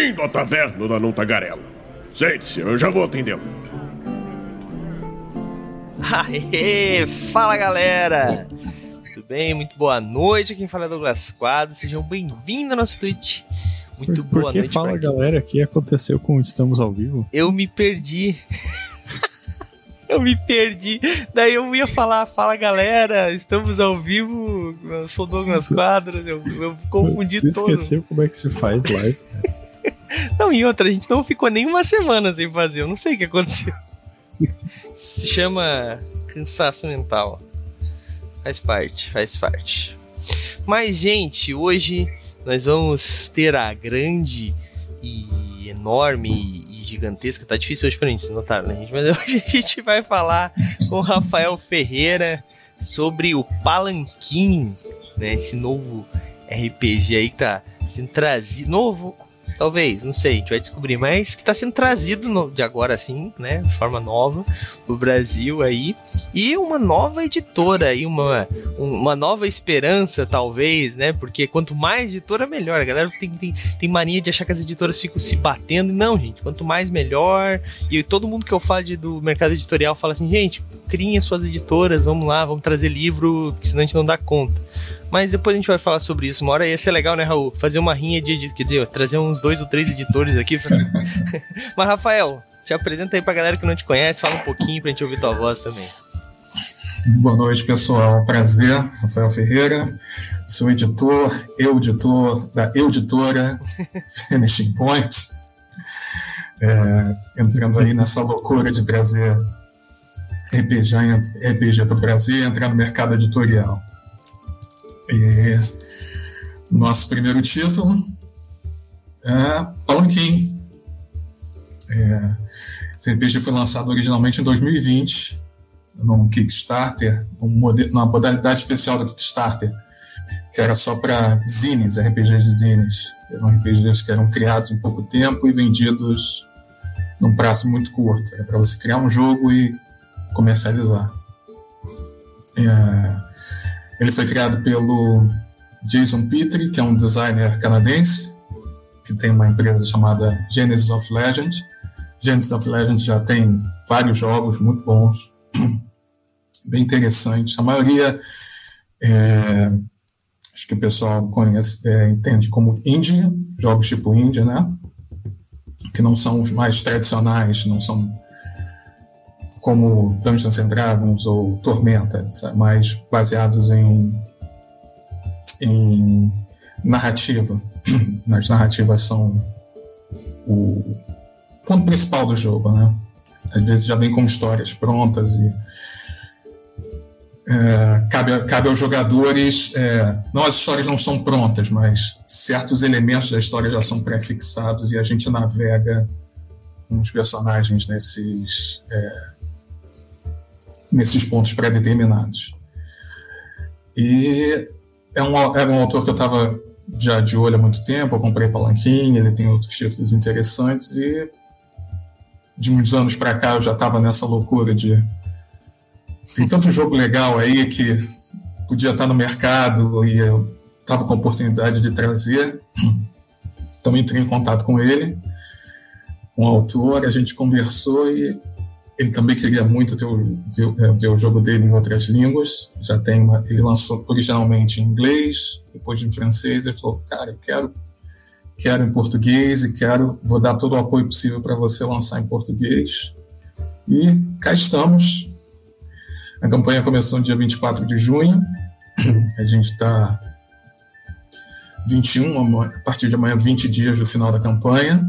Bem-vindo à taverna da Não Tagarela. Sente-se, eu já vou atendê-lo. Aê, fala galera! Tudo bem? Muito boa noite. Quem fala é Douglas Quadro. Sejam bem-vindos ao nosso Twitch. Muito Por, boa que noite. fala pra galera, o que aconteceu com Estamos ao Vivo? Eu me perdi. eu me perdi. Daí eu ia falar, fala galera, estamos ao vivo. Eu sou Douglas Quadros. Eu, eu confundi tu todo. esqueceu como é que se faz live? Não, e outra, a gente não ficou nem uma semana sem fazer. Eu não sei o que aconteceu. Se chama cansaço mental. Faz parte, faz parte. Mas, gente, hoje nós vamos ter a grande e enorme e gigantesca. Tá difícil hoje pra mim, vocês notaram, né, gente? Mas hoje a gente vai falar com o Rafael Ferreira sobre o Palanquim, né? Esse novo RPG aí que tá sendo trazido. Novo, talvez, não sei, a gente vai descobrir, mas que tá sendo trazido no- de agora assim, né? De forma nova pro Brasil aí. E uma nova editora aí, uma, uma nova esperança, talvez, né? Porque quanto mais editora, melhor. A galera tem, tem, tem mania de achar que as editoras ficam se batendo. Não, gente, quanto mais melhor. E todo mundo que eu falo de, do mercado editorial fala assim, gente, criem as suas editoras, vamos lá, vamos trazer livro, que senão a gente não dá conta. Mas depois a gente vai falar sobre isso. Uma hora ia ser legal, né, Raul? Fazer uma rinha de. Quer dizer, trazer uns dois ou três editores aqui. Pra... Mas, Rafael, te apresenta aí pra galera que não te conhece, fala um pouquinho pra gente ouvir tua voz também. Boa noite, pessoal. Prazer, Rafael Ferreira. Sou editor, eu editor da Editora Finishing Point. É, entrando aí nessa loucura de trazer RPG, RPG para o Brasil e entrar no mercado editorial. E nosso primeiro título é Palanquim. É, esse RPG foi lançado originalmente em 2020 num Kickstarter, um numa modalidade especial do Kickstarter, que era só para zines, RPGs de zines. Eram RPGs que eram criados em pouco tempo e vendidos num prazo muito curto. Era para você criar um jogo e comercializar. É, ele foi criado pelo Jason Petrie, que é um designer canadense, que tem uma empresa chamada Genesis of Legend. Genesis of Legend já tem vários jogos muito bons bem interessantes. A maioria, é, acho que o pessoal conhece, é, entende como indie, jogos tipo indie, né? Que não são os mais tradicionais, não são como Dungeons and Dragons ou Tormenta, mais baseados em, em narrativa. As narrativas são o ponto principal do jogo, né? Às vezes já vem com histórias prontas e é, cabe, cabe aos jogadores. é, não, as histórias não são prontas, mas certos elementos da história já são pré-fixados e a gente navega com os personagens nesses, é, nesses pontos pré-determinados. E é um, era um autor que eu estava já de olho há muito tempo. Eu comprei Palanquim, ele tem outros títulos interessantes e de uns anos para cá eu já estava nessa loucura de tem tanto jogo legal aí que podia estar no mercado e eu estava com a oportunidade de trazer. Então entrei em contato com ele, com o autor, a gente conversou e ele também queria muito ter o, ver, é, ver o jogo dele em outras línguas. Já tem uma, ele lançou originalmente em inglês, depois em francês. Ele falou, cara, eu quero, quero em português e quero, vou dar todo o apoio possível para você lançar em português. E cá estamos. A campanha começou no dia 24 de junho. A gente está 21, ama- a partir de amanhã, 20 dias do final da campanha.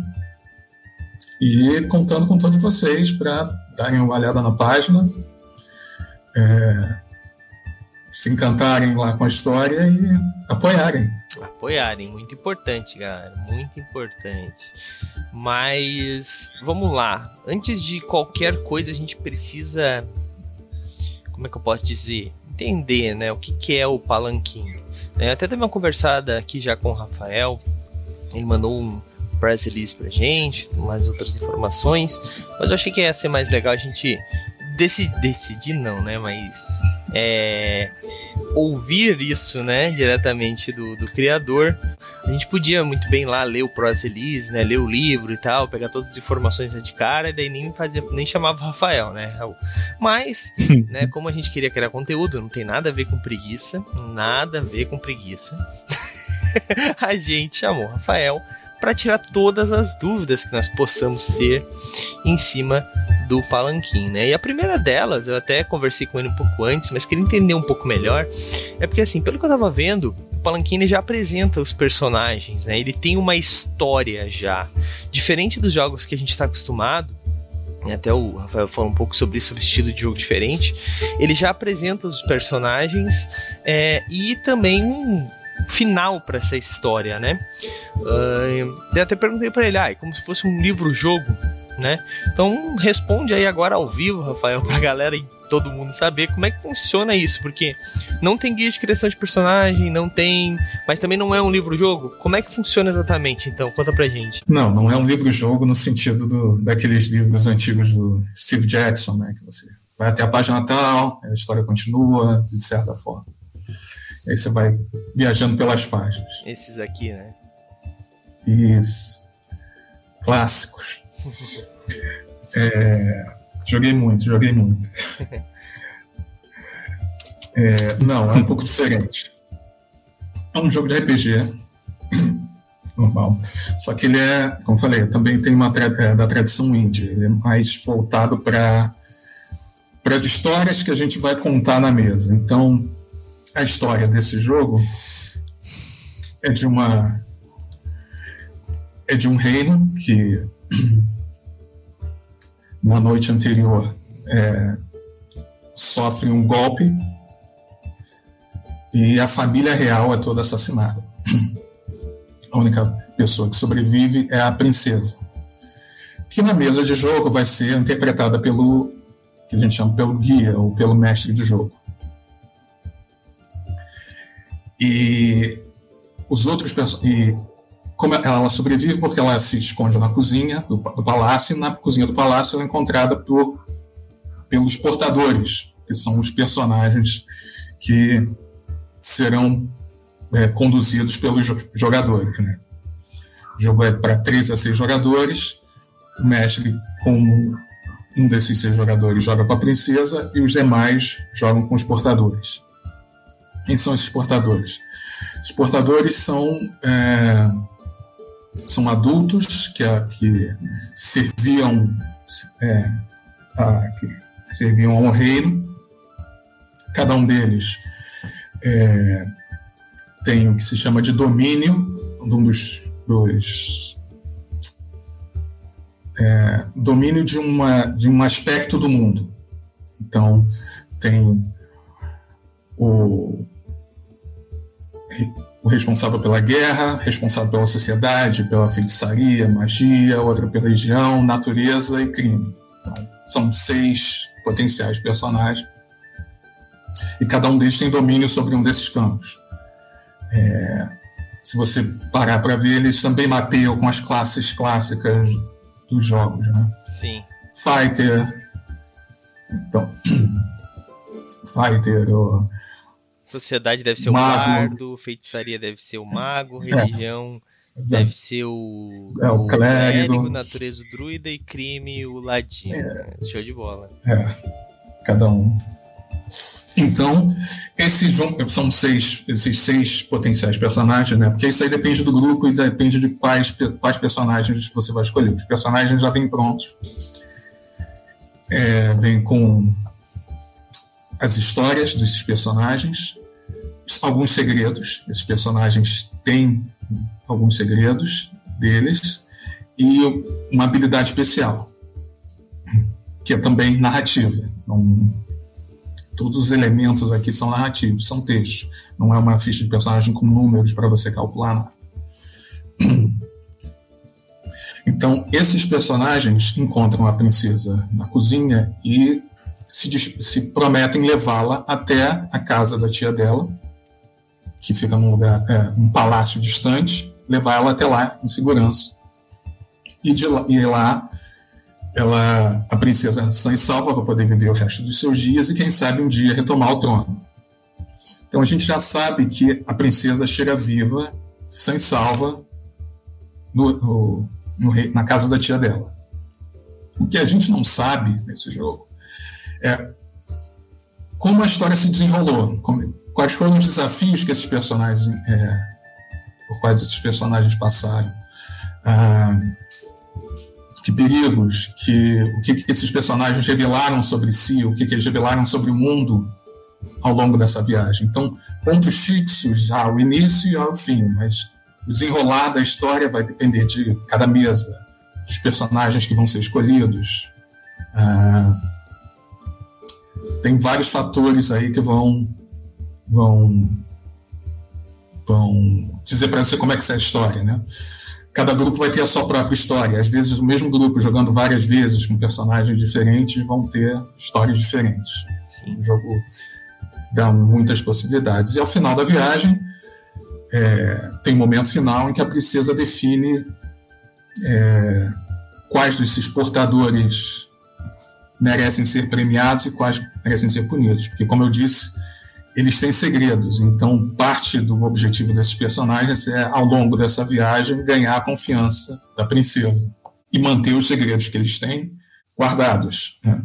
E contando com todos vocês para darem uma olhada na página, é, se encantarem lá com a história e apoiarem. Apoiarem, muito importante, galera, muito importante. Mas vamos lá, antes de qualquer coisa a gente precisa, como é que eu posso dizer, entender, né, o que, que é o palanquim. né? Eu até dei uma conversada aqui já com o Rafael, ele mandou um press release pra gente, umas outras informações, mas eu achei que ia ser mais legal a gente decidir, decidir não, né, mas é, ouvir isso, né, diretamente do, do criador. A gente podia muito bem lá ler o Prosa Elise, né? Ler o livro e tal, pegar todas as informações de cara, e daí nem fazia, nem chamava Rafael, né? Mas, né, como a gente queria criar conteúdo, não tem nada a ver com preguiça, nada a ver com preguiça. a gente chamou Rafael para tirar todas as dúvidas que nós possamos ter em cima do Palanquim, né? E a primeira delas, eu até conversei com ele um pouco antes, mas queria entender um pouco melhor, é porque assim, pelo que eu tava vendo, o Palanquim já apresenta os personagens, né? Ele tem uma história já, diferente dos jogos que a gente está acostumado, até o Rafael falou um pouco sobre isso, o estilo de jogo diferente. Ele já apresenta os personagens é, e também um, final para essa história, né? Uh, eu até perguntei para ele, ah, é como se fosse um livro-jogo, né? Então responde aí agora ao vivo, Rafael, pra galera e todo mundo saber como é que funciona isso, porque não tem guia de criação de personagem, não tem, mas também não é um livro-jogo. Como é que funciona exatamente? Então, conta pra gente. Não, não é um livro-jogo no sentido do, daqueles livros antigos do Steve Jackson, né? Que você vai até a página tal, a história continua de certa forma. Aí você vai viajando pelas páginas. Esses aqui, né? Isso. Clássicos. é, joguei muito, joguei muito. É, não, é um pouco diferente. É um jogo de RPG normal. Só que ele é, como falei, também tem uma é, da tradição indie. Ele é mais voltado para para as histórias que a gente vai contar na mesa. Então, a história desse jogo é de uma é de um reino que na noite anterior é, sofre um golpe e a família real é toda assassinada. A única pessoa que sobrevive é a princesa, que na mesa de jogo vai ser interpretada pelo que a gente chama pelo guia ou pelo mestre de jogo. E os outros e como ela sobrevive porque ela se esconde na cozinha do, do palácio e na cozinha do palácio ela é encontrada por pelos portadores que são os personagens que serão é, conduzidos pelos jogadores né? o jogo é para três a seis jogadores o mestre com um desses seis jogadores joga com a princesa e os demais jogam com os portadores quem são esses portadores? Os portadores são, é, são adultos que, que serviam é, a, que serviam ao reino. Cada um deles é, tem o que se chama de domínio, um dos, dos é, domínio de, uma, de um aspecto do mundo. Então, tem o, o responsável pela guerra, responsável pela sociedade, pela feitiçaria, magia, outra pela religião, natureza e crime. Então, são seis potenciais personagens. E cada um deles tem domínio sobre um desses campos. É, se você parar para ver, eles também mapeiam com as classes clássicas dos jogos, né? Sim. Fighter. Então. Fighter, ou Sociedade deve ser o bardo, feitiçaria deve ser o mago, é. religião é. deve ser o, é, o, o clérigo. clérigo, natureza o druida e crime o ladino. É. Show de bola. É, cada um. Então, esses vão, são seis, esses seis potenciais personagens, né? Porque isso aí depende do grupo e depende de quais, quais personagens você vai escolher. Os personagens já vêm prontos. É, vem com as histórias desses personagens, alguns segredos. Esses personagens têm alguns segredos deles e uma habilidade especial, que é também narrativa. Não, todos os elementos aqui são narrativos, são textos. Não é uma ficha de personagem com números para você calcular. Então, esses personagens encontram a princesa na cozinha e se, se prometem levá-la até a casa da tia dela, que fica num lugar, é, um palácio distante, levar ela até lá em segurança. E de lá, e lá ela, a princesa sã e salva vai poder viver o resto dos seus dias e quem sabe um dia retomar o trono. Então a gente já sabe que a princesa chega viva sem salva no, no, no, na casa da tia dela. O que a gente não sabe nesse jogo é como a história se desenrolou, como, quais foram os desafios que esses personagens, é, por quais esses personagens passaram, ah, que perigos, que o que, que, esses personagens revelaram sobre si, o que, que eles revelaram sobre o mundo ao longo dessa viagem. Então, pontos fixos ao início e ao fim, mas o desenrolar da história vai depender de cada mesa, dos personagens que vão ser escolhidos. Ah, tem vários fatores aí que vão vão vão dizer para você como é que é a história, né? Cada grupo vai ter a sua própria história. Às vezes o mesmo grupo jogando várias vezes com personagens diferentes vão ter histórias diferentes. Sim. O jogo dá muitas possibilidades. E ao final da viagem é, tem um momento final em que a princesa define é, quais desses portadores merecem ser premiados e quais merecem ser punidos. Porque, como eu disse, eles têm segredos. Então, parte do objetivo desses personagens é, ao longo dessa viagem, ganhar a confiança da princesa e manter os segredos que eles têm guardados. Né?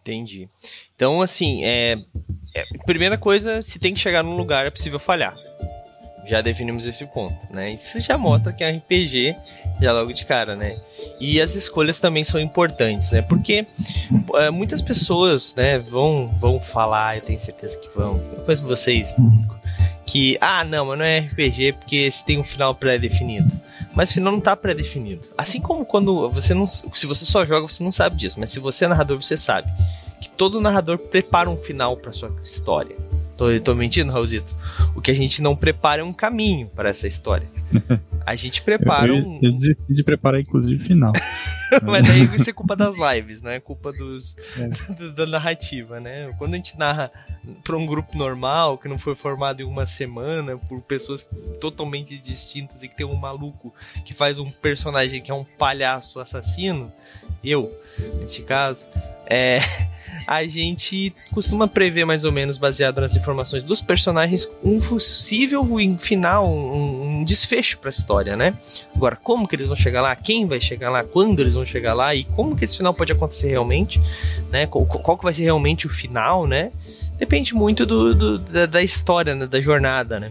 Entendi. Então, assim, é, é, primeira coisa, se tem que chegar num lugar, é possível falhar já definimos esse ponto, né? Isso já mostra que é RPG já logo de cara, né? E as escolhas também são importantes, né? Porque é, muitas pessoas, né, vão, vão falar, eu tenho certeza que vão, eu conheço vocês, que, ah, não, mas não é RPG porque se tem um final pré-definido. Mas o final não tá pré-definido. Assim como quando você não. Se você só joga, você não sabe disso. Mas se você é narrador, você sabe. Que todo narrador prepara um final para sua história. Tô, tô mentindo, Raulzito? O que a gente não prepara é um caminho para essa história. A gente prepara eu, eu, um. Eu desisti de preparar, inclusive, o final. Mas aí isso é culpa das lives, né? É culpa dos, é. da narrativa, né? Quando a gente narra para um grupo normal, que não foi formado em uma semana, por pessoas totalmente distintas e que tem um maluco que faz um personagem que é um palhaço assassino, eu, nesse caso, é a gente costuma prever mais ou menos, baseado nas informações dos personagens, um possível final, um, um desfecho para a história, né? Agora, como que eles vão chegar lá? Quem vai chegar lá? Quando eles vão chegar lá? E como que esse final pode acontecer realmente? Né? Qual, qual que vai ser realmente o final, né? Depende muito do, do da, da, história, né? da jornada, né?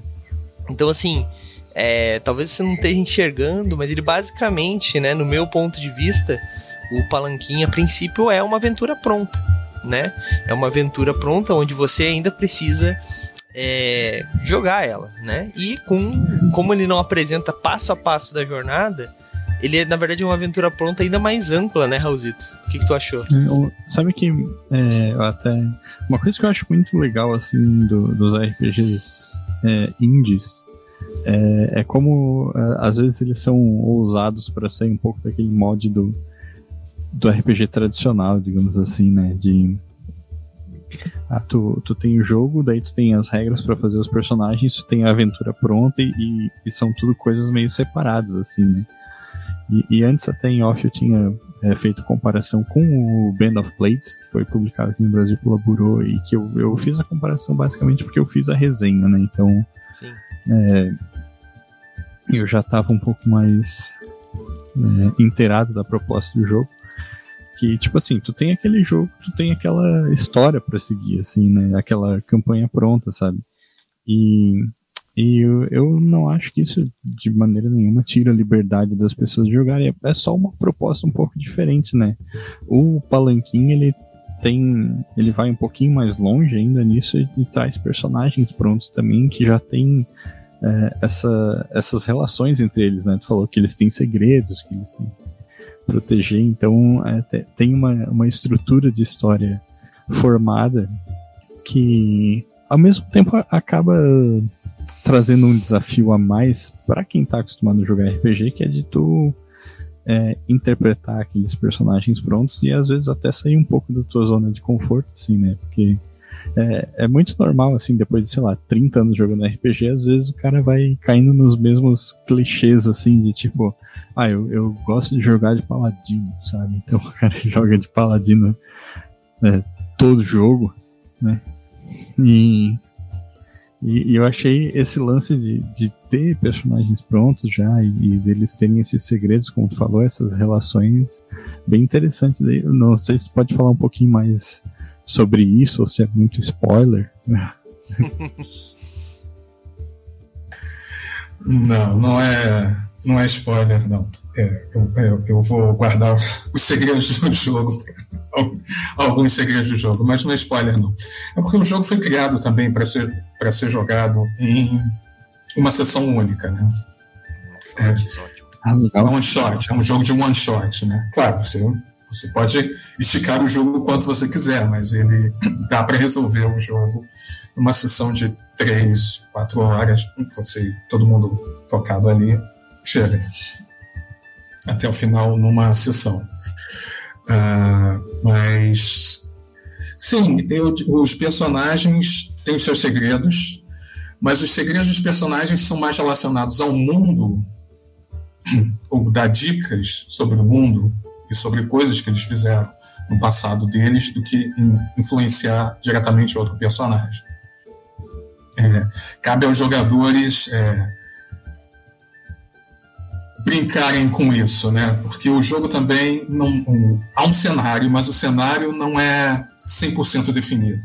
Então, assim, é, talvez você não esteja enxergando, mas ele basicamente, né, no meu ponto de vista, o Palanquinha, a princípio, é uma aventura pronta né? É uma aventura pronta onde você ainda precisa é, jogar ela, né? E com como ele não apresenta passo a passo da jornada, ele é na verdade uma aventura pronta ainda mais ampla, né, Raulzito? O que, que tu achou? É, eu, sabe que é, até uma coisa que eu acho muito legal assim do, dos RPGs é, indies é, é como é, às vezes eles são ousados para sair um pouco daquele mod do do RPG tradicional, digamos assim, né? De ah, tu, tu tem o jogo, daí tu tem as regras para fazer os personagens, tu tem a aventura pronta e, e, são tudo coisas meio separadas, assim, né? E, e antes até em off eu tinha é, feito comparação com o Band of Blades, que foi publicado aqui no Brasil pela Burô, e que eu, eu fiz a comparação basicamente porque eu fiz a resenha, né? Então, é, eu já estava um pouco mais é, inteirado da proposta do jogo que, tipo assim, tu tem aquele jogo, tu tem aquela história para seguir, assim, né? Aquela campanha pronta, sabe? E, e eu, eu não acho que isso de maneira nenhuma tira a liberdade das pessoas de jogarem. É, é só uma proposta um pouco diferente, né? O Palanquim, ele tem. Ele vai um pouquinho mais longe ainda nisso e, e traz personagens prontos também que já tem. É, essa, essas relações entre eles, né? Tu falou que eles têm segredos, que eles têm proteger. Então é, tem uma, uma estrutura de história formada que ao mesmo tempo acaba trazendo um desafio a mais para quem está acostumado a jogar RPG, que é de tu é, interpretar aqueles personagens prontos e às vezes até sair um pouco da tua zona de conforto, assim, né? Porque é, é, muito normal, assim, depois de, sei lá, 30 anos jogando RPG, às vezes o cara vai caindo nos mesmos clichês, assim, de tipo, ah, eu, eu gosto de jogar de paladino, sabe? Então o cara joga de paladino né, todo jogo, né? E, E, e, eu achei esse lance de, de ter personagens prontos já e, e deles terem esses segredos, como tu falou, essas relações bem interessantes. Não sei se tu pode falar um pouquinho mais sobre isso ou se é muito spoiler. não, não é, não é spoiler, não. É, eu, eu, eu, vou guardar os segredos do jogo, alguns segredos do jogo, mas não é spoiler, não. É porque o jogo foi criado também para ser, ser jogado em uma sessão única, né? É, é one shot, é um jogo de one shot, né? Claro, você, você pode esticar o jogo o quanto você quiser, mas ele dá para resolver o jogo numa sessão de três, quatro horas, você, todo mundo focado ali, chega até o final numa sessão. Uh, mas sim, eu, os personagens têm seus segredos, mas os segredos dos personagens são mais relacionados ao mundo ou dar dicas sobre o mundo e sobre coisas que eles fizeram no passado deles do que influenciar diretamente outro personagem. É, cabe aos jogadores é, brincarem com isso, né? Porque o jogo também não um, há um cenário, mas o cenário não é 100% definido.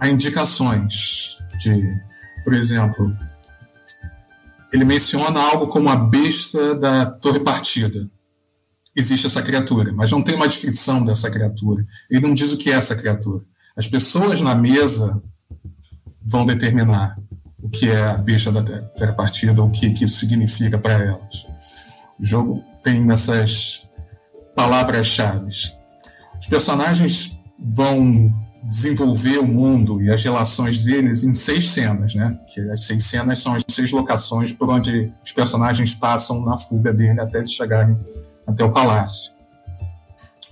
Há indicações de, por exemplo, ele menciona algo como a besta da Torre Partida. Existe essa criatura, mas não tem uma descrição dessa criatura. Ele não diz o que é essa criatura. As pessoas na mesa vão determinar o que é a besta da Terra Partida, o que, que isso significa para elas. O jogo tem essas palavras-chave. Os personagens vão desenvolver o mundo e as relações deles em seis cenas, né? Que as seis cenas são as seis locações por onde os personagens passam na fuga dele até eles chegarem até o palácio.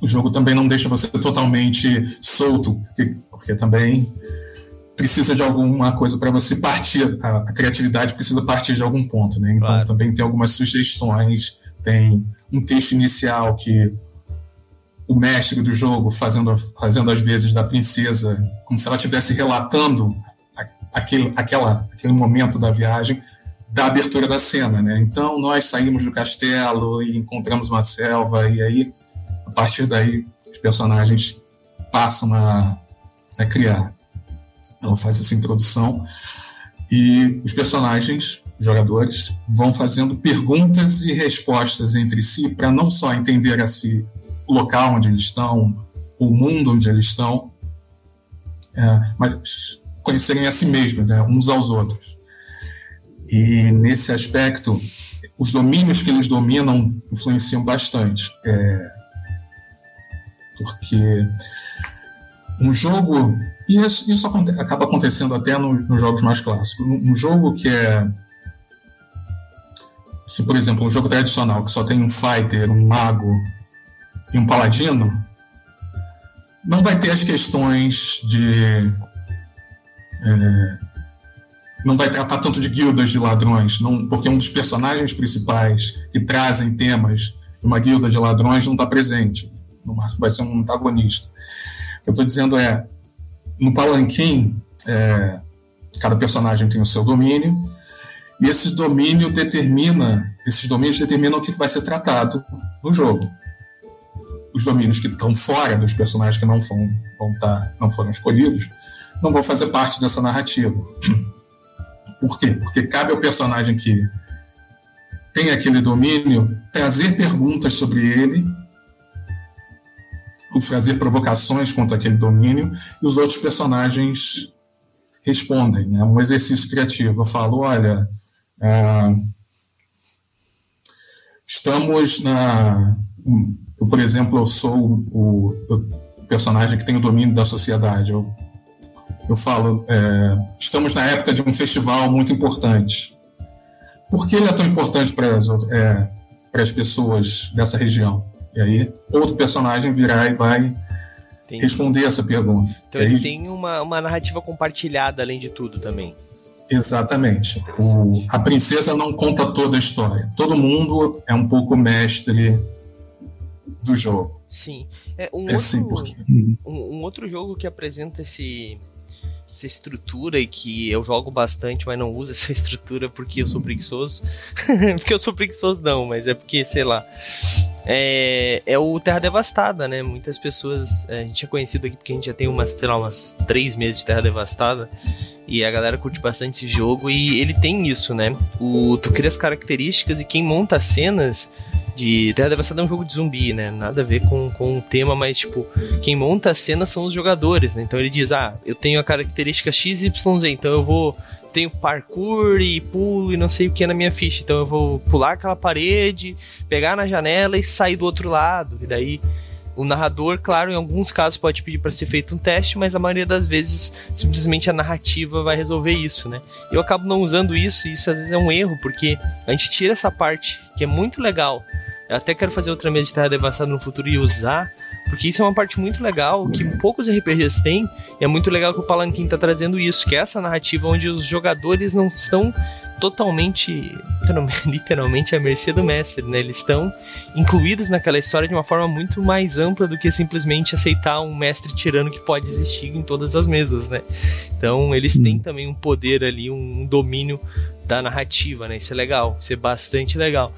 O jogo também não deixa você totalmente solto, porque, também precisa de alguma coisa para você partir. A, a, criatividade precisa partir de algum ponto, né? Então claro. também tem algumas sugestões, tem um texto inicial que o mestre do jogo fazendo, fazendo as vezes da princesa, como se ela estivesse relatando aquele, aquela, aquele momento da viagem da abertura da cena, né? Então nós saímos do castelo e encontramos uma selva e aí a partir daí os personagens passam a, a criar. Ela faz essa introdução e os personagens, os jogadores, vão fazendo perguntas e respostas entre si para não só entender a si o local onde eles estão, o mundo onde eles estão, é, mas conhecerem a si mesmos, né, uns aos outros. E nesse aspecto, os domínios que eles dominam influenciam bastante. É, porque um jogo e isso, isso acaba acontecendo até no, nos jogos mais clássicos. Um, um jogo que é. Se, por exemplo, um jogo tradicional que só tem um fighter, um mago e um paladino, não vai ter as questões de. É, não vai tratar tanto de guildas de ladrões, não, porque um dos personagens principais que trazem temas de uma guilda de ladrões não está presente. No máximo vai ser um antagonista. O que eu estou dizendo é no palanquim, é, cada personagem tem o seu domínio, e esse domínio determina, esses domínios determinam o que vai ser tratado no jogo. Os domínios que estão fora dos personagens que não, vão, vão tá, não foram escolhidos não vão fazer parte dessa narrativa. Por quê? Porque cabe ao personagem que tem aquele domínio trazer perguntas sobre ele o fazer provocações contra aquele domínio e os outros personagens respondem. É um exercício criativo. Eu falo, olha, é, estamos na. Eu, por exemplo, eu sou o, o, personagem que tem o domínio da sociedade. Eu, eu falo, é, estamos na época de um festival muito importante. Por que ele é tão importante para as, é, para as pessoas dessa região? E aí, outro personagem virá e vai Entendi. responder essa pergunta. Então ele tem uma, uma narrativa compartilhada além de tudo também. Exatamente. O, a princesa não conta toda a história. Todo mundo é um pouco mestre do jogo. Sim. É, um, é outro, um, um, outro jogo que apresenta esse, essa estrutura e que eu jogo bastante, mas não uso essa estrutura porque eu sou preguiçoso. porque eu sou preguiçoso não, mas é porque, sei lá. É, é o Terra Devastada, né? Muitas pessoas. É, a gente é conhecido aqui porque a gente já tem umas, sei lá, umas três meses de Terra Devastada. E a galera curte bastante esse jogo e ele tem isso, né? O, tu cria as características e quem monta as cenas de Terra Devastada é um jogo de zumbi, né? Nada a ver com, com o tema, mas tipo, quem monta a cena são os jogadores, né? Então ele diz: "Ah, eu tenho a característica XYZ, então eu vou tenho parkour e pulo e não sei o que na minha ficha. Então eu vou pular aquela parede, pegar na janela e sair do outro lado. E daí o narrador, claro, em alguns casos pode pedir para ser feito um teste, mas a maioria das vezes simplesmente a narrativa vai resolver isso, né? Eu acabo não usando isso e isso às vezes é um erro, porque a gente tira essa parte que é muito legal. Eu até quero fazer outra mesa de Terra no futuro e usar, porque isso é uma parte muito legal que poucos RPGs têm, e é muito legal que o Palanquim tá trazendo isso, que é essa narrativa onde os jogadores não estão totalmente, literalmente à mercê do mestre, né? Eles estão incluídos naquela história de uma forma muito mais ampla do que simplesmente aceitar um mestre tirano que pode existir em todas as mesas, né? Então eles têm hum. também um poder ali, um domínio da narrativa, né? Isso é legal, isso é bastante legal.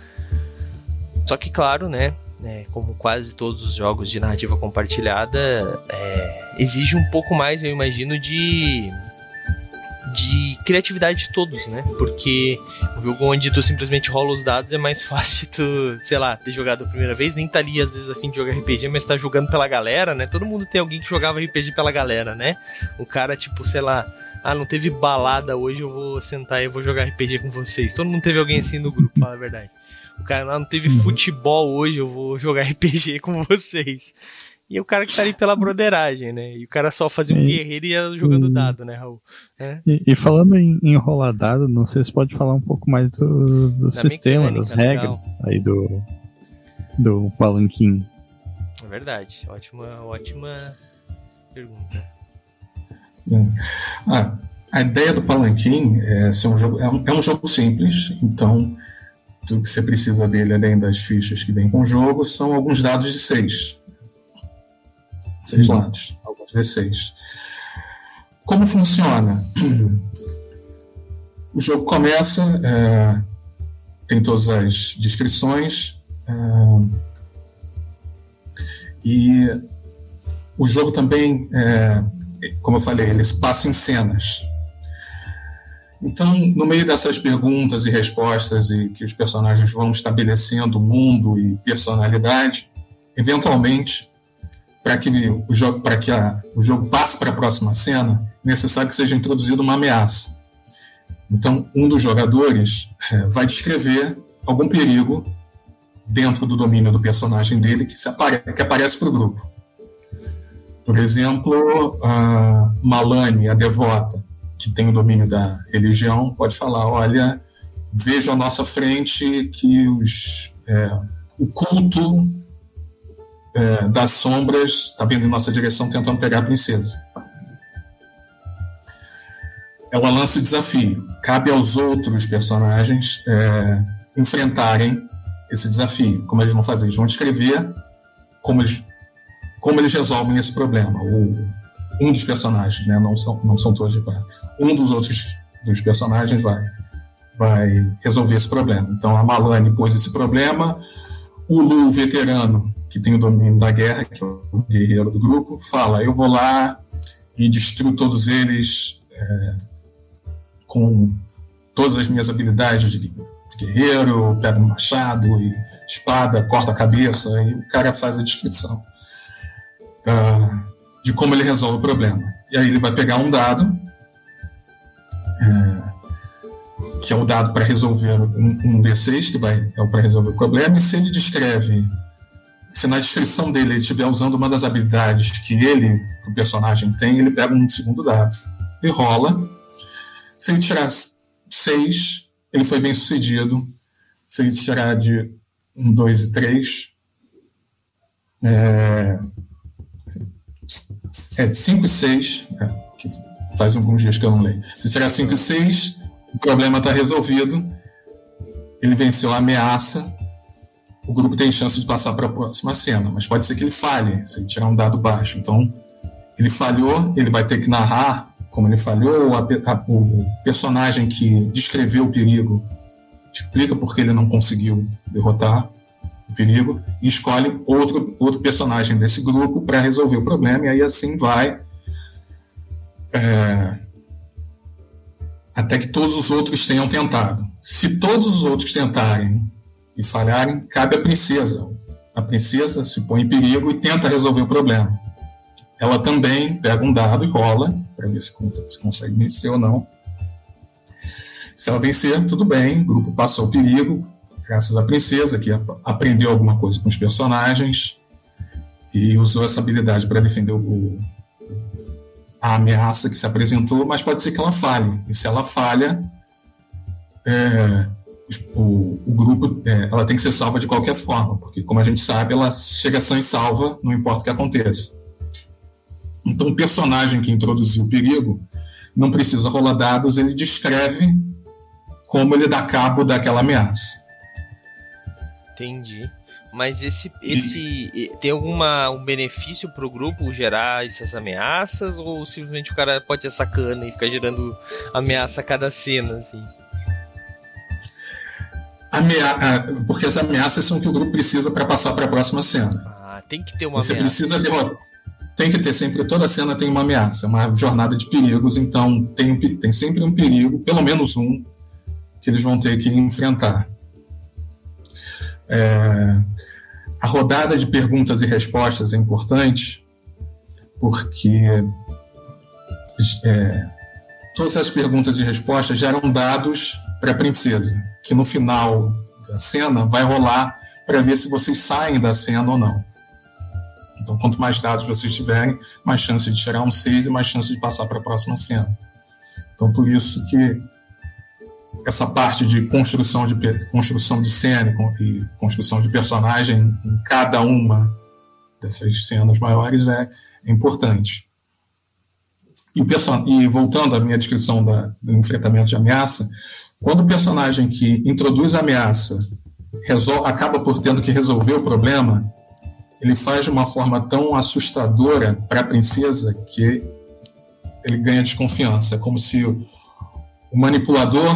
Só que claro, né? É, como quase todos os jogos de narrativa compartilhada, é, exige um pouco mais, eu imagino, de de criatividade de todos, né? Porque um jogo onde tu simplesmente rola os dados é mais fácil tu, sei lá, ter jogado a primeira vez, nem tá ali às vezes a fim de jogar RPG, mas tá jogando pela galera, né? Todo mundo tem alguém que jogava RPG pela galera, né? O cara, tipo, sei lá, ah, não teve balada hoje, eu vou sentar e vou jogar RPG com vocês. Todo mundo teve alguém assim no grupo, fala a verdade. O cara, ah, não teve uhum. futebol hoje, eu vou jogar RPG com vocês. E o cara que tá ali pela broderagem, né? E o cara só fazia um e, guerreiro e ia jogando e, dado, né, Raul? É. E, e, falando em, em rolar dado, não sei se pode falar um pouco mais do, do sistema, das regras legal. aí do, do palanquim. É verdade. Ótima, ótima pergunta. Ah, a ideia do palanquim é ser um jogo, é um, é um jogo simples, então tudo que você precisa dele, além das fichas que vem com o jogo, são alguns dados de seis seis uhum. lados, alguns D6. Como funciona? O jogo começa, é, tem todas as descrições, é, e o jogo também, é, como eu falei, ele passa em cenas. Então, no meio dessas perguntas e respostas e que os personagens vão estabelecendo mundo e personalidade, eventualmente para que o jogo para que a, o jogo passe para a próxima cena, é necessário que seja introduzida uma ameaça. Então, um dos jogadores é, vai descrever algum perigo dentro do domínio do personagem dele que, apare que aparece para o grupo. Por exemplo, a Malane, a devota, que tem o domínio da religião, pode falar: olha, vejo à nossa frente que os, é, o culto é, das sombras está vindo em nossa direção tentando pegar a princesa. Ela lança o desafio. Cabe aos outros personagens é, enfrentarem esse desafio. Como eles vão fazer? Eles vão descrever como eles, como eles resolvem esse problema. O, um dos personagens, né? não, são, não são todos de par. Um dos outros dos personagens vai, vai resolver esse problema. Então a Malane pôs esse problema, o Lu, veterano, que tem o domínio da guerra, que é o guerreiro do grupo, fala: Eu vou lá e destruo todos eles é, com todas as minhas habilidades de, guerreiro, pego um machado e espada, corta a cabeça, e o cara faz a descrição uh, de como ele resolve o problema. E aí ele vai pegar um dado, é, que é o dado para resolver um, um D6, que vai, é o para resolver o problema, e se ele descreve se na descrição dele ele estiver usando uma das habilidades que ele, que o personagem tem, ele pega um segundo dado e rola. Se ele tirar seis, ele foi bem sucedido. Se ele tirar de um, dois e três, é, é de cinco e seis, é, que faz alguns dias que eu não leio. Se tirar cinco e seis, o problema está resolvido. Ele venceu a ameaça o grupo tem chance de passar para a próxima cena, mas pode ser que ele falhe, se ele tirar um dado baixo. Então, ele falhou, ele vai ter que narrar como ele falhou, a, a, o personagem que descreveu o perigo explica por que ele não conseguiu derrotar o perigo e escolhe outro, outro personagem desse grupo para resolver o problema, e aí assim vai. É, até que todos os outros tenham tentado. Se todos os outros tentarem e falharem, cabe à princesa. A princesa se põe em perigo e tenta resolver o problema. Ela também pega um dado e rola, para ver se, se consegue vencer ou não. Se ela vencer, tudo bem, o grupo passou o perigo, graças à princesa, que aprendeu alguma coisa com os personagens e usou essa habilidade para defender o, a ameaça que se apresentou, mas pode ser que ela falhe. E se ela falha, é, o, o, grupo é, ela tem que ser salva de qualquer forma, porque, como a gente sabe, ela chega sã e salva, não importa o que aconteça. Então, o personagem que introduziu o perigo não precisa rolar dados, ele descreve como ele dá cabo daquela ameaça. Entendi. Mas esse, esse tem alguma um benefício para o grupo gerar essas ameaças ou simplesmente o cara pode ser sacana e ficar gerando ameaça a cada cena assim? Amea porque as ameaças são o que o grupo precisa para passar para a próxima cena. Ah, tem que ter uma Você ameaça. precisa derrotar. Tem que ter sempre, toda cena tem uma ameaça, uma jornada de perigos, então tem, tem sempre um perigo, pelo menos um, que eles vão ter que enfrentar. É, a rodada de perguntas e respostas é importante porque é, todas as perguntas e respostas geram dados para a princesa, que no final da cena vai rolar para ver se vocês saem da cena ou não. Então, quanto mais dados vocês tiverem, mais chance de tirar um 6 e mais chance de passar para a próxima cena. Então, por isso que essa parte de construção de construção de cena e construção de personagem em cada uma dessas cenas maiores é, é importante. E, e, voltando à minha descrição da, do enfrentamento de ameaça, quando o personagem que introduz a ameaça acaba por tendo que resolver o problema, ele faz de uma forma tão assustadora para a princesa que ele ganha desconfiança. É como se o, o manipulador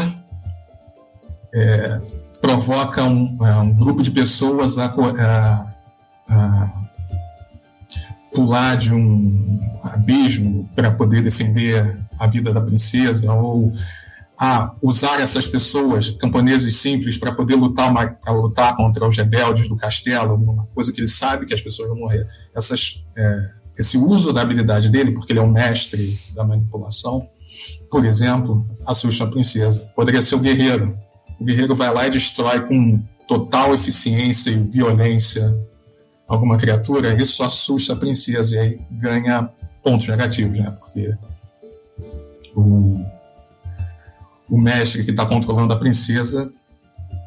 é, provoca um, é, um, grupo de pessoas a, a, a pular de um abismo para poder defender a vida da princesa ou a usar essas pessoas, camponeses simples, para poder lutar, uma, lutar contra os rebeldes do castelo, uma coisa que ele sabe que as pessoas vão morrer. Essas, é, esse uso da habilidade dele, porque ele é um mestre da manipulação, por exemplo, assusta a princesa. Poderia ser o guerreiro, o guerreiro vai lá e destrói com total eficiência e violência alguma criatura, isso assusta a princesa e aí ganha pontos negativos, né? Porque o, o mestre que está controlando a princesa,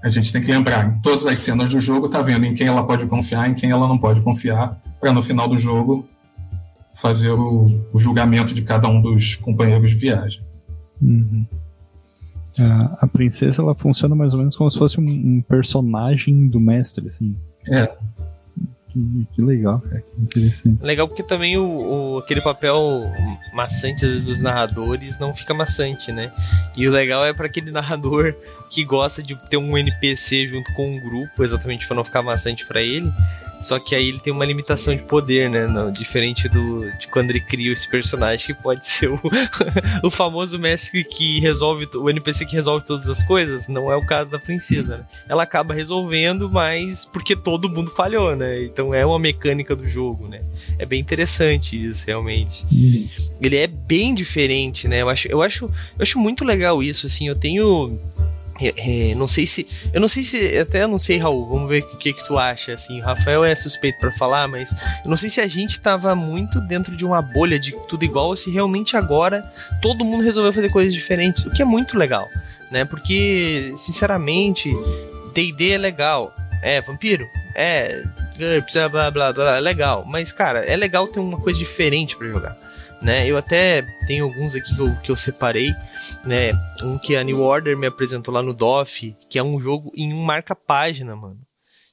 a gente tem que lembrar, em todas as cenas do jogo, tá vendo em quem ela pode confiar, em quem ela não pode confiar, para no final do jogo fazer o, o, julgamento de cada um dos companheiros de viagem. Uhum. A, a, princesa ela funciona mais ou menos como se fosse um, um personagem do mestre, assim. É. Que, que, legal, cara, que interessante. Legal porque também o, o, aquele papel maçante às vezes dos narradores não fica maçante, né? E o legal é para aquele narrador que gosta de ter um NPC junto com um grupo, exatamente para não ficar maçante para ele só que aí ele tem uma limitação de poder, né? Não, diferente do de quando ele cria esse personagem que pode ser o, o famoso mestre que resolve o NPC que resolve todas as coisas. Não é o caso da princesa. Né? Ela acaba resolvendo, mas porque todo mundo falhou, né? Então é uma mecânica do jogo, né? É bem interessante isso, realmente. Uhum. Ele é bem diferente, né? Eu acho, eu acho, eu acho muito legal isso. Assim, eu tenho é, é, não sei se. Eu não sei se. Até não sei, Raul. Vamos ver o que, que tu acha. Assim, o Rafael é suspeito para falar, mas eu não sei se a gente tava muito dentro de uma bolha de tudo igual ou se realmente agora todo mundo resolveu fazer coisas diferentes, o que é muito legal, né? Porque, sinceramente, DD é legal. É, vampiro? É, blá blá blá blá, é legal. Mas, cara, é legal ter uma coisa diferente para jogar. Né? Eu até tenho alguns aqui que eu, que eu separei né? Um que a New Order me apresentou lá no DOF, que é um jogo em um marca-página, mano.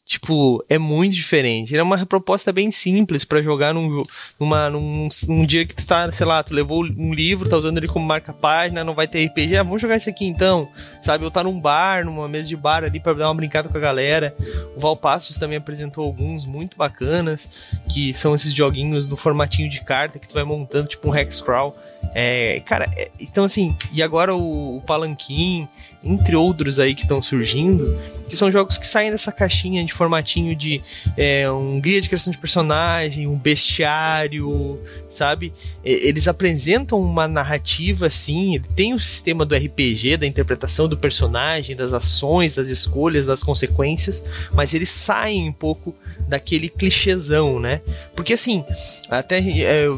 Tipo, é muito diferente. Ele é uma proposta bem simples para jogar num, numa, num, num dia que tu tá, sei lá, tu levou um livro, tá usando ele como marca-página, não vai ter RPG, ah, vamos jogar isso aqui então, sabe? Ou tá num bar, numa mesa de bar ali para dar uma brincada com a galera. O Valpassos também apresentou alguns muito bacanas, que são esses joguinhos no formatinho de carta que tu vai montando, tipo um Hexcrawl. É, cara, é, então assim, e agora o, o Palanquim, entre outros aí que estão surgindo, que são jogos que saem dessa caixinha de formatinho de é, um guia de criação de personagem, um bestiário, sabe? Eles apresentam uma narrativa assim, tem o sistema do RPG, da interpretação do personagem, das ações, das escolhas, das consequências, mas eles saem um pouco daquele clichêzão, né? Porque assim, até é,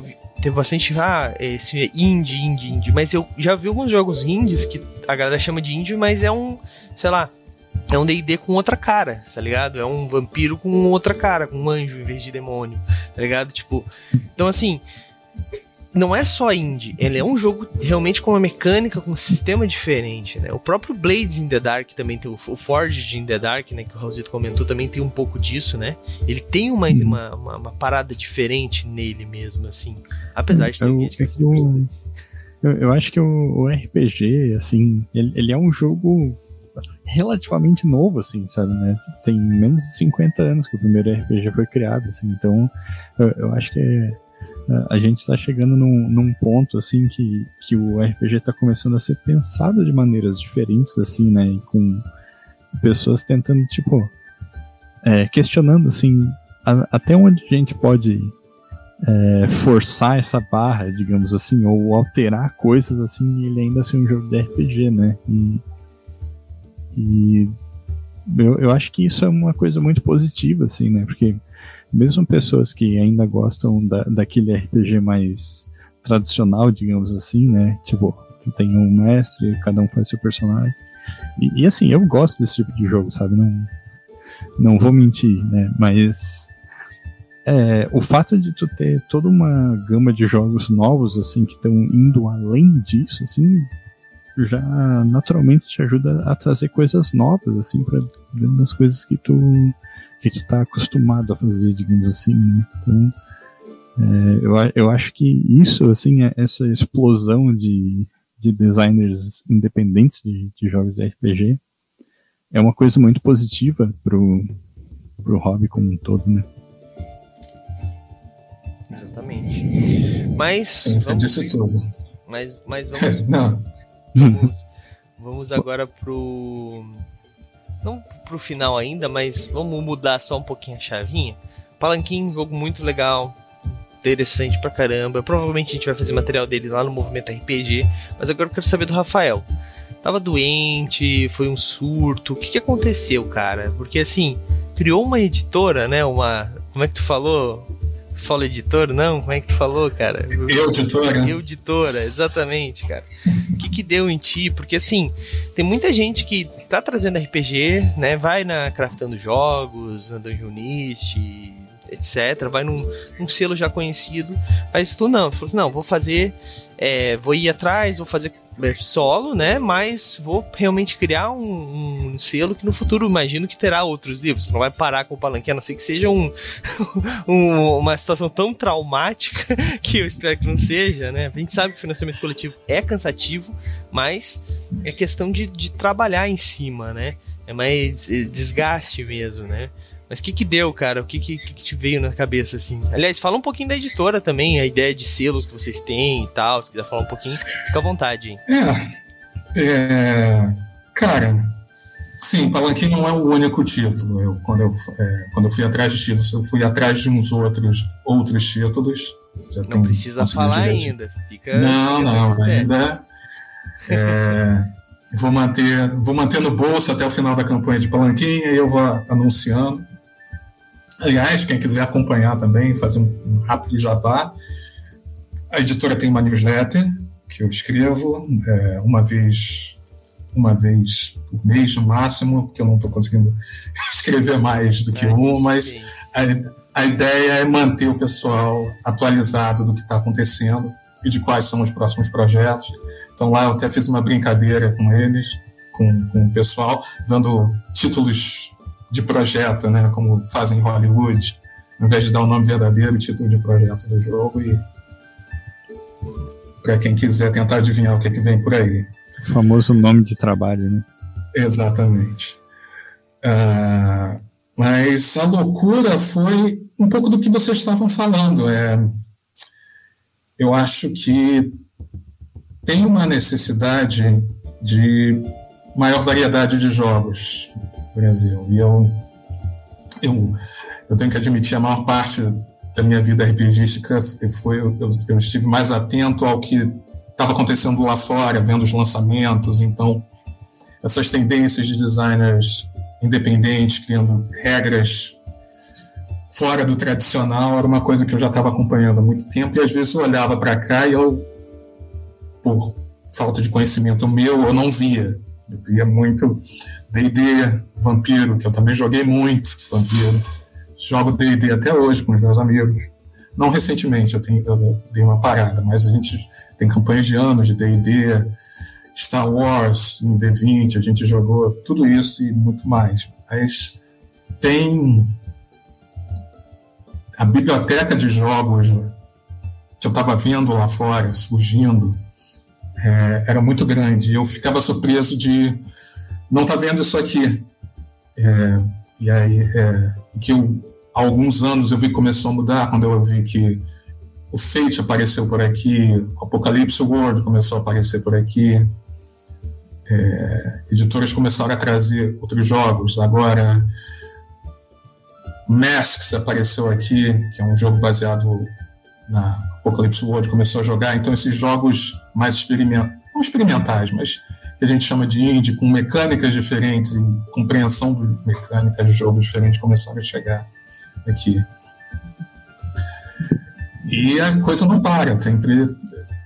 teve bastante, ah, esse é indie, indie, indie, mas eu já vi alguns jogos indies que a galera chama de indie, mas é um, sei lá, é um D&D com outra cara, tá ligado? É um vampiro com outra cara, com um anjo em vez de demônio, tá ligado? Tipo, então assim, não é só indie, ele é um jogo realmente com uma mecânica, com um sistema diferente, né? O próprio Blades in the Dark também tem, o Forged in the Dark, né, que o Raulzito comentou, também tem um pouco disso, né? Ele tem uma, uhum. uma, uma, uma parada diferente nele mesmo, assim, apesar de ter eu, eu, eu, eu, acho que o, o RPG, assim, ele, ele, é um jogo assim, relativamente novo, assim, sabe, né? Tem menos de 50 anos que o primeiro RPG foi criado, assim, então eu, eu acho que é a gente está chegando num, num, ponto assim que, que o RPG está começando a ser pensado de maneiras diferentes assim, né, e com pessoas tentando tipo é, questionando assim a, até onde a gente pode é, forçar essa barra, digamos assim, ou alterar coisas assim, e ele ainda ser um jogo de RPG, né? E, e eu, eu acho que isso é uma coisa muito positiva, assim, né? Porque mesmo pessoas que ainda gostam da, daquele RPG mais tradicional, digamos assim, né? Tipo, tem um mestre, cada um faz seu personagem. E, e, assim, eu gosto desse tipo de jogo, sabe? Não, não vou mentir, né? Mas é, o fato de tu ter toda uma gama de jogos novos, assim, que estão indo além disso, assim, já naturalmente te ajuda a trazer coisas novas, assim, para dentro das coisas que tu que tu tá acostumado a fazer, digamos assim. Né? Então, é, eu, eu acho que isso, assim, é essa explosão de, de designers independentes de, de jogos de RPG é uma coisa muito positiva pro, pro hobby como um todo, né? Exatamente. Mas. Tudo. Mas, mas vamos. Não. Vamos, vamos agora pro não pro final ainda, mas vamos mudar só um pouquinho a chavinha. Palanquim, jogo muito legal, interessante pra caramba. Provavelmente a gente vai fazer material dele lá no Movimento RPG, mas agora eu quero saber do Rafael. Tava doente, foi um surto, o que, que aconteceu, cara? Porque assim, criou uma editora, né? Uma. Como é que tu falou? Solo editor, não? Como é que tu falou, cara? Eu editora. Eu editora, exatamente, cara. O que que deu em ti? Porque assim, tem muita gente que tá trazendo RPG, né? Vai na Craftando Jogos, na Dungeonist, etc. Vai num, num selo já conhecido. Mas tu não, tu falou assim, não, vou fazer, é, vou ir atrás, vou fazer solo, né? Mas vou realmente criar um, um, selo que no futuro imagino que terá outros livros. Não vai parar com o palanque, a não ser que seja um, um, uma situação tão traumática que eu espero que não seja, né? A gente sabe que o financiamento coletivo é cansativo, mas é questão de, de trabalhar em cima, né? É mais é, desgaste mesmo, né? Mas o que que deu, cara? O que, que que te veio na cabeça, assim? Aliás, fala um pouquinho da editora também, a ideia de selos que vocês têm e tal. Se quiser falar um pouquinho, fica à vontade, hein? É. é cara, sim, Palanquim não é o único título. Eu, quando, eu, é, quando eu fui atrás de títulos, eu fui atrás de uns outros, outros títulos. Já não precisa falar ainda. Fica, não, não, ainda. É, vou manter, vou manter no bolso até o final da campanha de Palanquim e eu vou anunciando. Aliás, quem quiser acompanhar também, fazer um rápido jabá, a editora tem uma newsletter que eu escrevo é, uma vez uma vez por mês no máximo, porque eu não estou conseguindo escrever mais do que é, um, mas a, a ideia é manter o pessoal atualizado do que está acontecendo e de quais são os próximos projetos. Então lá eu até fiz uma brincadeira com eles, com, com o pessoal, dando títulos de projeto, né? Como fazem em Hollywood, ao invés de dar o nome verdadeiro, o título de projeto do jogo e para quem quiser tentar adivinhar o que, é que vem por aí. O famoso nome de trabalho, né? Exatamente. Uh, mas a loucura foi um pouco do que vocês estavam falando. É, eu acho que tem uma necessidade de maior variedade de jogos Brasil. E eu, eu, eu tenho que admitir, a maior parte da minha vida RPGística foi eu, eu estive mais atento ao que estava acontecendo lá fora, vendo os lançamentos. Então, essas tendências de designers independentes, criando regras fora do tradicional, era uma coisa que eu já estava acompanhando há muito tempo. E às vezes eu olhava para cá e eu, por falta de conhecimento meu, eu não via. Eu via muito D&D, Vampiro, que eu também joguei muito Vampiro. Jogo D&D até hoje com os meus amigos. Não recentemente, eu, tenho, eu dei uma parada, mas a gente tem campanhas de anos de D&D, Star Wars, em D20, a gente jogou tudo isso e muito mais. Mas tem a biblioteca de jogos que eu estava vendo lá fora, surgindo, é, era muito grande. Eu ficava surpreso de não estar tá vendo isso aqui. É, e aí, é, que eu, há alguns anos eu vi que começou a mudar, quando eu vi que o Fate apareceu por aqui, o Apocalipse World começou a aparecer por aqui, é, editoras começaram a trazer outros jogos. Agora, Masks apareceu aqui, que é um jogo baseado na Apocalypse World começou a jogar. Então, esses jogos mais experimentais, não experimentais, mas que a gente chama de indie, com mecânicas diferentes e compreensão de mecânicas de jogos diferentes começaram a chegar aqui. E a coisa não para, sempre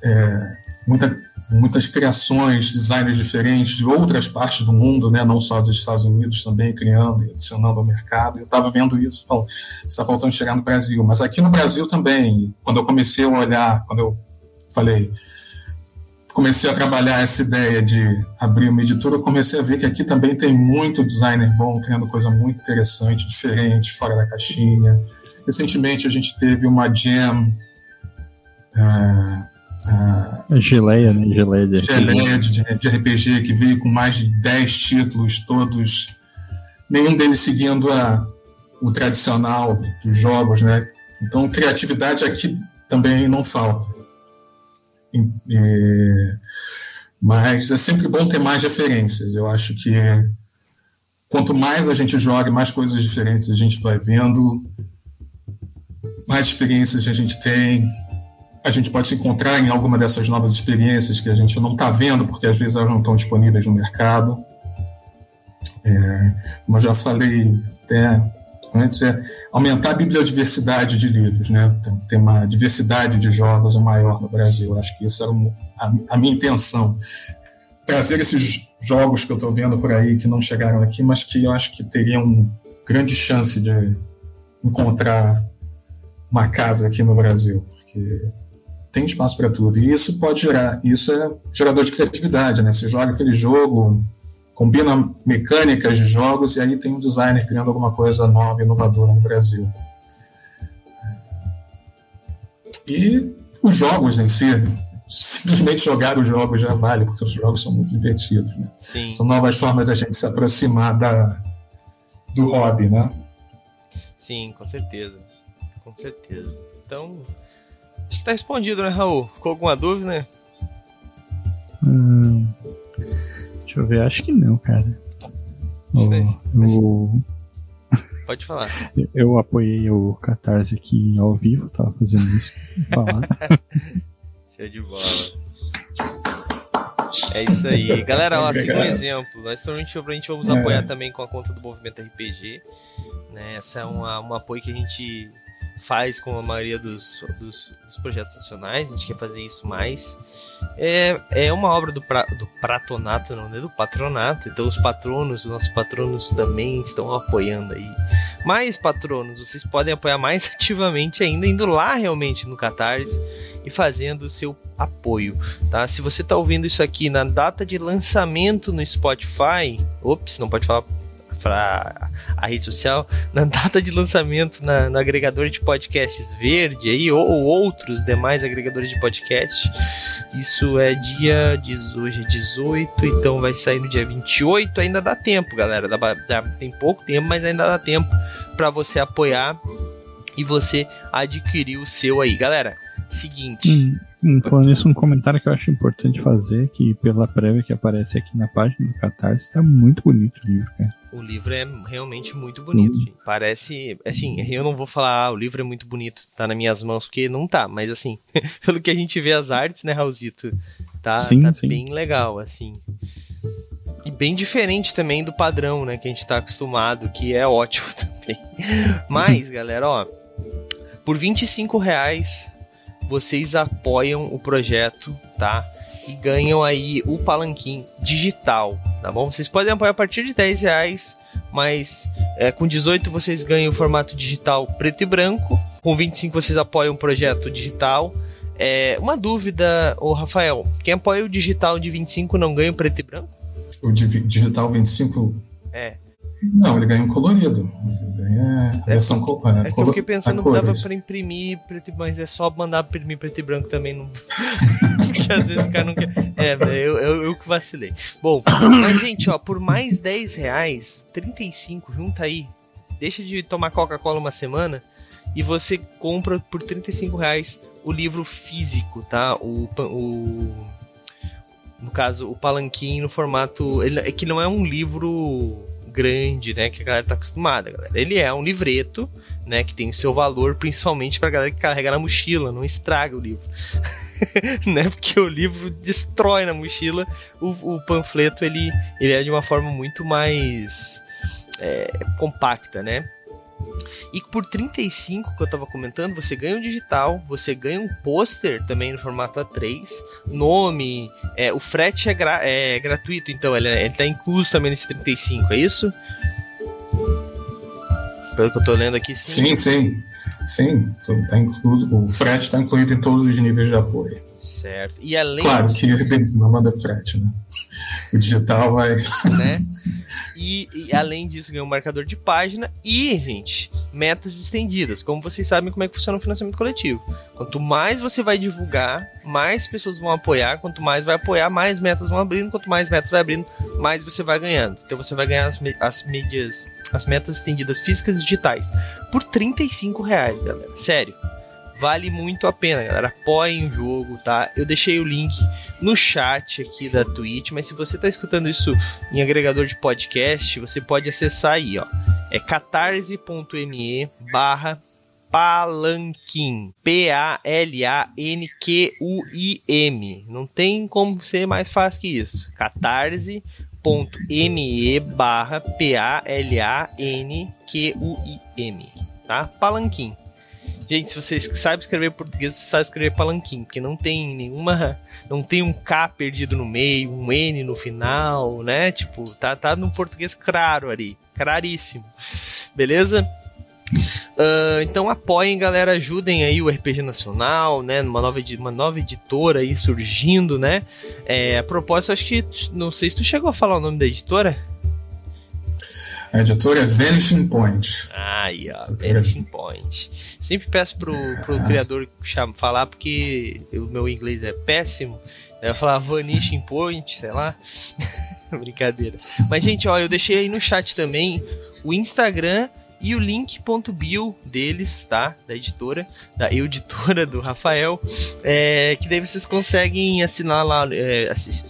é, muita, muitas criações, designers diferentes de outras partes do mundo, né, não só dos Estados Unidos, também criando e adicionando ao mercado. Eu estava vendo isso, falando, está faltando chegar no Brasil. Mas aqui no Brasil também, quando eu comecei a olhar, quando eu falei, comecei a trabalhar essa ideia de abrir uma editora, eu comecei a ver que aqui também tem muito designer bom, criando coisa muito interessante, diferente, fora da caixinha Recentemente a gente teve uma jam. Uh, uh, geleia, né? Geleia de geleia RPG. De, de, RPG que veio com mais de 10 títulos, todos. Nenhum deles seguindo a, o tradicional dos jogos, né? Então, criatividade aqui também não falta. Mas é sempre bom ter mais referências. Eu acho que quanto mais a gente joga, mais coisas diferentes a gente vai vendo, mais experiências a gente tem, a gente pode se encontrar em alguma dessas novas experiências que a gente não está vendo, porque às vezes elas não estão disponíveis no mercado. É, como eu já falei até antes, é aumentar a bibliodiversidade de livros, né? Tem uma diversidade de jogos maior no Brasil. Acho que isso era a, a minha intenção. Trazer esses jogos que eu estou vendo por aí que não chegaram aqui, mas que eu acho que teriam grande chance de encontrar uma casa aqui no Brasil, porque tem espaço para tudo. E isso pode gerar, isso é gerador de criatividade, né? Você joga aquele jogo, combina mecânicas de jogos e aí tem um designer criando alguma coisa nova, inovadora no Brasil. E os jogos em si, simplesmente jogar os jogos já vale, porque os jogos são muito divertidos, né? Sim. São novas formas da gente se aproximar da, do hobby, né? Sim, com certeza com certeza. Então, acho que tá respondido, né, Raul? Ficou alguma dúvida, né? Hum, deixa eu ver, acho que não, cara. Oh, Pode falar. Eu apoiei o Catarse aqui ao vivo, tava fazendo isso falar. Show de bola. É isso aí. Galera, ó, siga um exemplo. Nós provavelmente a gente vamos apoiar é. também com a conta do Movimento RPG. Né? Essa é uma, um apoio que a gente faz com a maioria dos, dos, dos, projetos nacionais, a gente quer fazer isso mais. É, é uma obra do, pra, do pratonato, não é do patronato, então os patronos, os nossos patronos também estão apoiando aí. Mais patronos, vocês podem apoiar mais ativamente ainda, indo lá realmente no Catarse e fazendo o seu apoio, tá? Se você está ouvindo isso aqui na data de lançamento no Spotify, ops, não pode falar para a rede social, na data de lançamento na, no agregador de podcasts verde aí, ou, ou, outros demais agregadores de podcast. Isso é dia hoje é 18, então vai sair no dia 28. Ainda dá tempo, galera. Dá, dá, tem pouco tempo, mas ainda dá tempo para você apoiar e você adquirir o seu aí. Galera, seguinte. Hum. Um, falando isso, um comentário que eu acho importante fazer, que pela prévia que aparece aqui na página do Catarse, tá muito bonito o livro, cara. O livro é realmente muito bonito, uhum. Parece, assim, eu não vou falar, ah, o livro é muito bonito, tá nas minhas mãos, porque não tá, mas assim, pelo que a gente vê as artes, né, Raulzito, tá, sim, tá sim. bem legal, assim. E bem diferente também do padrão, né, que a gente tá acostumado, que é ótimo também. Mas, galera, ó, por 25 reais vocês apoiam o projeto, tá? E ganham aí o palanquim digital, tá bom? Vocês podem apoiar a partir de 10 reais, mas é, com 18 vocês ganham o formato digital preto e branco. Com 25 vocês apoiam o projeto digital. É, uma dúvida, ô Rafael, quem apoia o digital de 25 não ganha o preto e branco? O digital 25? É. Não, ele ganha um colorido. Ele ganha é, versão é, é que eu fiquei pensando que dava pra imprimir preto e mas é só mandar imprimir preto e branco também. Não... Porque às vezes o cara não quer. É, eu, eu, eu que vacilei. Bom, mas gente, ó, por mais 10 reais, 35, junta aí. Deixa de tomar Coca-Cola uma semana e você compra por 35 reais o livro físico, tá? O, o no caso, o palanquim no formato. Ele, é que não é um livro grande, né, que a galera tá acostumada, galera. Ele é um livreto, né, que tem o seu valor, principalmente pra galera que carrega na mochila, não estraga o livro. né, porque o livro destrói na mochila, o, o, panfleto ele, ele é de uma forma muito mais é, compacta, né? E por 35 que eu tava comentando, você ganha um digital, você ganha um pôster também no formato A3, nome, é, o frete é, gra é gratuito, então ele, ele tá incluso também nesse 35, é isso? Pelo que eu tô lendo aqui, sim. Sim, sim. Sim, tá incluso, o frete está incluído em todos os níveis de apoio. Certo. E além Claro que não manda frete, né? O digital vai. Né? E, e, além disso, ganha um marcador de página e, gente, metas estendidas. Como vocês sabem como é que funciona o financiamento coletivo. Quanto mais você vai divulgar, mais pessoas vão apoiar. Quanto mais vai apoiar, mais metas vão abrindo. Quanto mais metas vai abrindo, mais você vai ganhando. Então você vai ganhar as, as mídias, as metas estendidas físicas e digitais por 35 reais, galera. Sério vale muito a pena, galera. Apoiem o jogo, tá? Eu deixei o link no chat aqui da Twitch, mas se você tá escutando isso em agregador de podcast, você pode acessar aí, ó. É catarse.me barra Palanquim. P-A-L-A-N-Q-U-I-M. Não tem como ser mais fácil que isso. catarse.me barra P-A-L-A-N-Q-U-I-M. Tá? Palanquim. Gente, se vocês sabem escrever português, você sabe escrever palanquim, porque não tem nenhuma. Não tem um K perdido no meio, um N no final, né? Tipo, tá, tá no português claro ali. Claríssimo. Beleza? Uh, então apoiem, galera, ajudem aí o RPG Nacional, né? Uma nova, uma nova editora aí surgindo, né? É, a propósito, acho que. Não sei se tu chegou a falar o nome da editora. A editora é Vanishing Point. Aí, ó, Vanishing Point. Sempre peço pro, pro ah. criador falar, porque o meu inglês é péssimo. Eu falar Vanishing Point, sei lá. Brincadeira. Mas, gente, ó, eu deixei aí no chat também o Instagram e o link.bio deles, tá? Da editora, da editora do Rafael, é, que daí vocês conseguem assinar lá, é, assistir,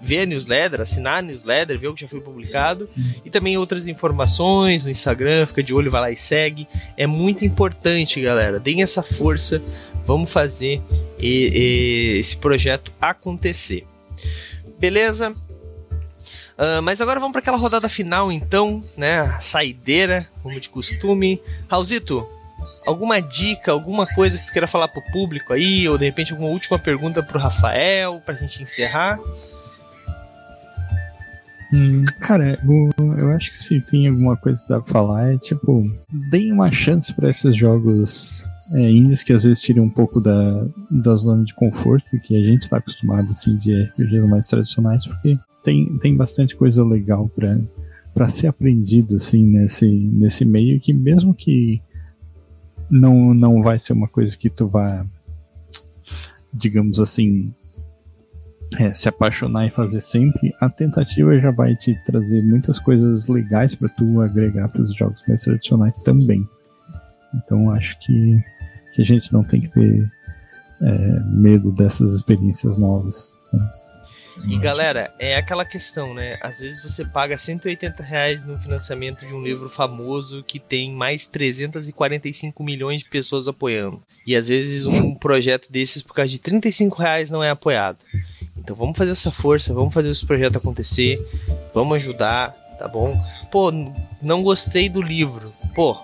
ver a newsletter, assinar a newsletter, ver o que já foi publicado e também outras informações no Instagram, fica de olho, vai lá e segue. É muito importante, galera. Deem essa força, vamos fazer e, e, esse projeto acontecer. Beleza? Uh, mas agora vamos para aquela rodada final, então, né? Saideira, como de costume. Raulzito, alguma dica, alguma coisa que tu queira falar pro público aí, ou de repente alguma última pergunta pro Rafael, pra gente encerrar? Hum, cara, eu, acho que se tem alguma coisa que dá pra falar é tipo, deem uma chance para esses jogos é, indies que às vezes tiram um pouco da, da zona de conforto que a gente tá acostumado assim de RPGs mais tradicionais, porque tem, tem bastante coisa legal pra, para ser aprendido assim nesse nesse meio que mesmo que não não vai ser uma coisa que tu vá digamos assim é, se apaixonar e fazer sempre, a tentativa já vai te trazer muitas coisas legais para tu agregar para os jogos mais tradicionais também. Então acho que, que a gente não tem que ter é, medo dessas experiências novas. Né? E galera, é aquela questão, né? Às vezes você paga 180 reais no financiamento de um livro famoso que tem mais 345 milhões de pessoas apoiando. E às vezes um projeto desses, por causa de 35 reais, não é apoiado. Então vamos fazer essa força, vamos fazer esse projeto acontecer, vamos ajudar, tá bom? Pô, não gostei do livro. Pô,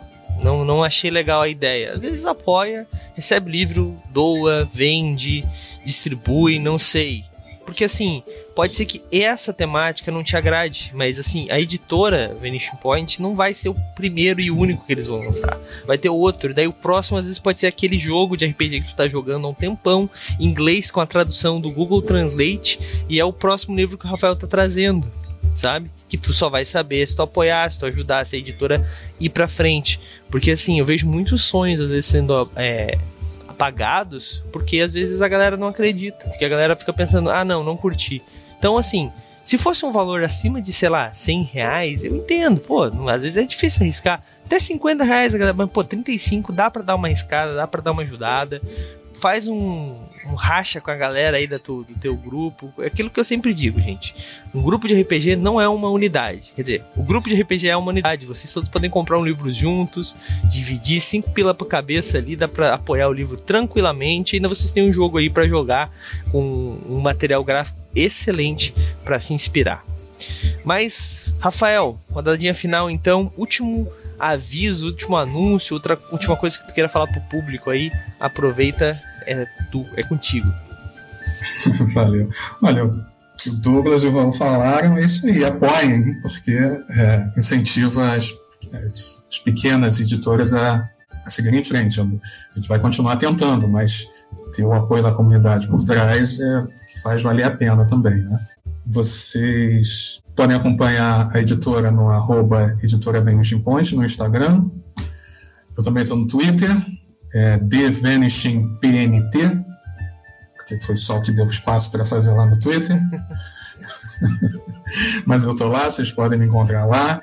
não, não achei legal a ideia. Às vezes apoia, recebe livro, doa, vende, distribui, não sei. Porque assim, pode ser que essa temática não te agrade, mas assim, a editora Vanishing Point não vai ser o primeiro e único que eles vão lançar. Vai ter outro, daí o próximo às vezes pode ser aquele jogo de RPG que tu tá jogando há um tempão, em inglês com a tradução do Google Translate, e é o próximo livro que o Rafael tá trazendo, sabe? Que tu só vai saber se tu apoiar, se tu ajudar se a editora ir pra frente. Porque assim, eu vejo muitos sonhos às vezes sendo é, apagados, porque às vezes a galera não acredita, porque a galera fica pensando, ah, não, não curti. Então, assim, se fosse um valor acima de, sei lá, 100 reais, eu entendo, pô, às vezes é difícil arriscar. Até 50 reais, mas, pô, 35 dá para dar uma escada, dá para dar uma ajudada. Faz um, um racha com a galera aí da tu, do teu grupo. É aquilo que eu sempre digo, gente. Um grupo de RPG não é uma unidade. Quer dizer, o grupo de RPG é uma unidade. Vocês todos podem comprar um livro juntos, dividir cinco pila por cabeça ali, dá pra apoiar o livro tranquilamente. E ainda vocês têm um jogo aí para jogar com um material gráfico excelente para se inspirar. Mas, Rafael, rodadinha final então, último aviso, último anúncio, outra última coisa que tu queira falar pro público aí, aproveita é, tu, é contigo. Valeu. Olha, o Douglas e o Raul falaram, é isso aí, apoiem, porque é, incentiva as, as, as, pequenas editoras a, a seguirem em frente. A gente vai continuar tentando, mas ter o apoio da comunidade por trás é faz valer a pena também, né? Vocês podem acompanhar a editora no arroba editora no Instagram. Eu também estou no Twitter, é, The Vanishing PNT, porque foi só que deu espaço para fazer lá no Twitter. Mas eu estou lá, vocês podem me encontrar lá.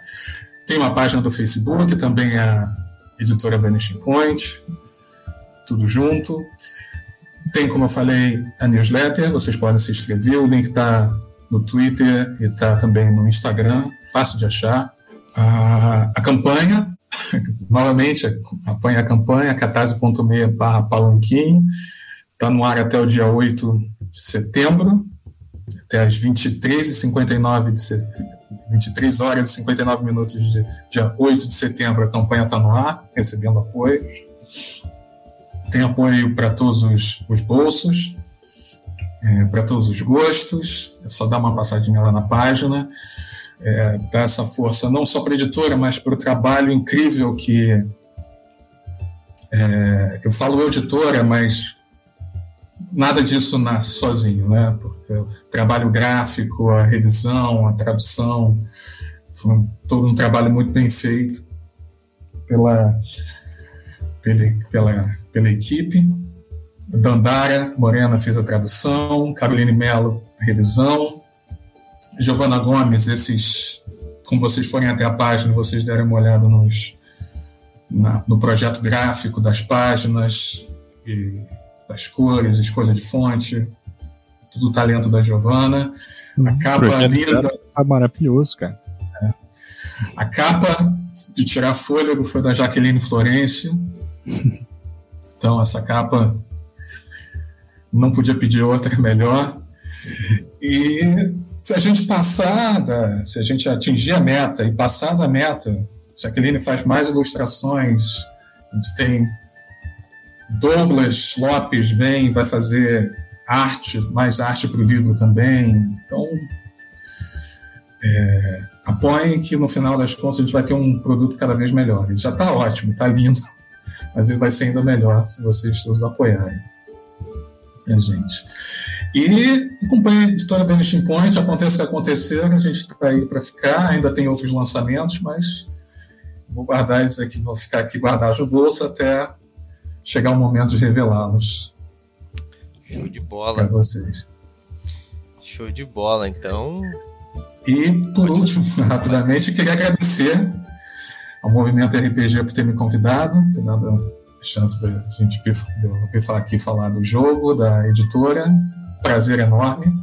Tem uma página do Facebook, também é a editora Vanishing Point, tudo junto. Tem, como eu falei, a newsletter, vocês podem se inscrever, o link está no Twitter e está também no Instagram, fácil de achar. A, a campanha, novamente, apanha a campanha, catarse.me barra palanquim, está no ar até o dia 8 de setembro, até as 23h59 de setembro. 23 horas e 59 minutos de dia 8 de setembro, a campanha está no ar, recebendo apoios. Tem apoio para todos os, os bolsos, é, para todos os gostos, é só dar uma passadinha lá na página é, dar essa força não só para a editora, mas para o trabalho incrível que é, eu falo editora, mas nada disso nasce sozinho, né? Porque o trabalho gráfico, a revisão, a tradução, foi um, todo um trabalho muito bem feito pela, pela, pela, pela equipe. Dandara Morena fez a tradução, Caroline Mello, a revisão, Giovana Gomes, esses, como vocês forem até a página, vocês derem uma olhada nos, na, no projeto gráfico das páginas, e das cores, escolha de fonte, tudo o talento da Giovana. A hum, capa linda. Tá maravilhoso, cara. É. A capa de tirar fôlego foi da Jaqueline Florence. Então, essa capa não podia pedir outra melhor. E se a gente passar, da, se a gente atingir a meta e passar da meta, Jaqueline faz mais ilustrações, a gente tem Douglas Lopes vem, vai fazer arte, mais arte para o livro também. Então, é, apoiem que no final das contas a gente vai ter um produto cada vez melhor. Ele já está ótimo, está lindo, mas ele vai ser ainda melhor se vocês todos apoiarem a gente. E acompanhe a editora Vanishing Point, aconteça o que acontecer, a gente está aí para ficar, ainda tem outros lançamentos, mas vou guardar eles aqui, vou ficar aqui guardados no bolso até chegar o momento de revelá-los. Show de bola. Para vocês. Show de bola, então. E, por último, rapidamente, queria agradecer ao Movimento RPG por ter me convidado, ter dado a chance da gente vir, vir aqui falar do jogo, da editora. Prazer enorme.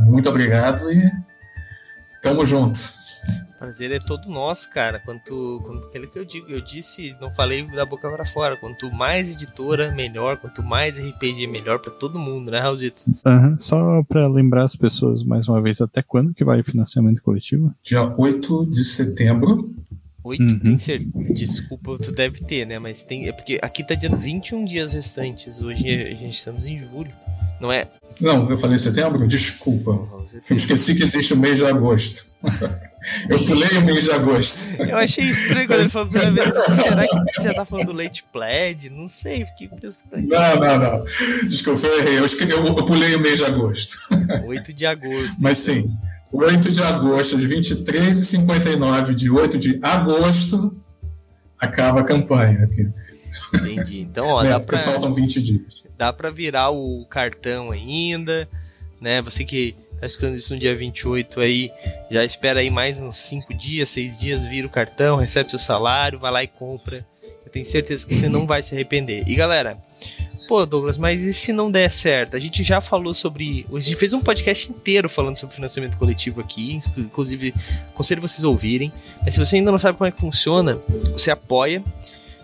Muito obrigado e tamo junto. Prazer é todo nosso, cara. Quanto, quanto aquilo que eu digo, eu disse, não falei da boca para fora. Quanto mais editora, melhor. Quanto mais RPG, melhor para todo mundo, né, Raulzito? Uhum. Só para lembrar as pessoas mais uma vez, até quando que vai o financiamento coletivo? Dia 8 de setembro. 8, uhum. tem certeza. Desculpa, tu deve ter, né? Mas tem. É porque aqui tá dizendo 21 dias restantes. Hoje a gente estamos em julho. Não é? Não, eu falei setembro? Desculpa. Eu esqueci que existe o mês de agosto. eu pulei o mês de agosto. Eu achei estranho quando ele falou pela vez. Será que já tá falando do leite plaid? Não sei, fiquei pensando. Não, não, não. Desculpa, eu errei. Eu, eu, eu pulei o mês de agosto. 8 de agosto. Mas sim, 8 de agosto, de 23 e 59 de 8 de agosto, acaba a campanha aqui. Entendi. Então, ó, é, dá pra... faltam 20 dias dá para virar o cartão ainda, né? Você que tá escutando isso no dia 28 aí, já espera aí mais uns 5 dias, 6 dias, vira o cartão, recebe seu salário, vai lá e compra. Eu tenho certeza que você não vai se arrepender. E galera, pô, Douglas, mas e se não der certo? A gente já falou sobre. A gente fez um podcast inteiro falando sobre financiamento coletivo aqui. Inclusive, aconselho vocês ouvirem. Mas se você ainda não sabe como é que funciona, você apoia.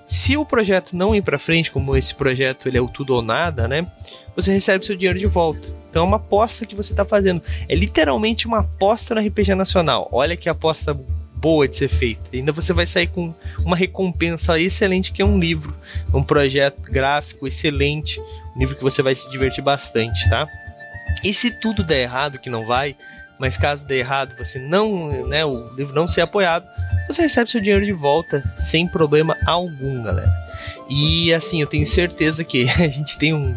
Se o projeto não ir para frente, como esse projeto ele é o tudo ou nada, né? Você recebe seu dinheiro de volta. Então é uma aposta que você está fazendo. É literalmente uma aposta no RPG Nacional. Olha que aposta boa de ser feita. Ainda você vai sair com uma recompensa excelente que é um livro, um projeto gráfico excelente, um livro que você vai se divertir bastante, tá? E se tudo der errado, que não vai, mas caso dê errado, você não, né, o livro não ser apoiado, você recebe seu dinheiro de volta sem problema algum, galera. E assim, eu tenho certeza que a gente tem um.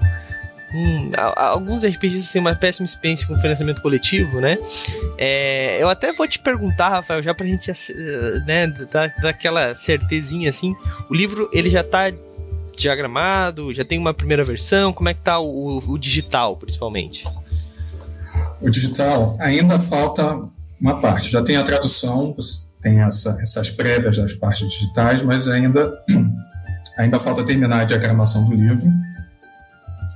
Um alguns RPGs têm uma péssima experiência com financiamento coletivo, né? É, eu até vou te perguntar, Rafael, já pra gente né, dar, aquela certezinha assim. O livro ele já tá diagramado, já tem uma primeira versão, como é que tá o, o digital, principalmente? O digital ainda falta uma parte, já tem a tradução, tem essa, essas prévias das partes digitais, mas ainda, ainda falta terminar a diagramação do livro.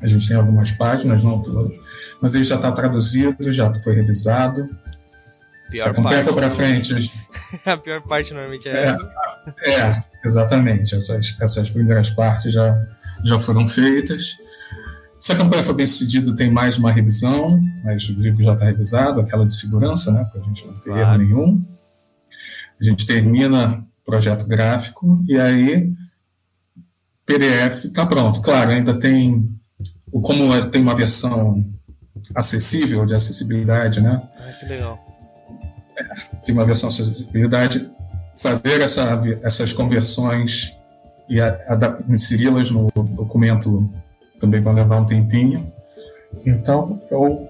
A gente tem algumas páginas, não todas, mas ele já está traduzido, já foi revisado. Pior Se a para frente. a pior parte normalmente é, é, é exatamente. Essas, essas primeiras partes já, já foram feitas. Se a campanha for bem sucedida, tem mais uma revisão, mas o livro já está revisado, aquela de segurança, né, para a gente não ter claro. erro nenhum. A gente termina o projeto gráfico e aí PDF está pronto. Claro, ainda tem, como é, tem uma versão acessível, de acessibilidade, né? Ah, que legal. É, tem uma versão de acessibilidade, fazer essa, essas conversões e inseri-las no documento também vai levar um tempinho. Então, eu,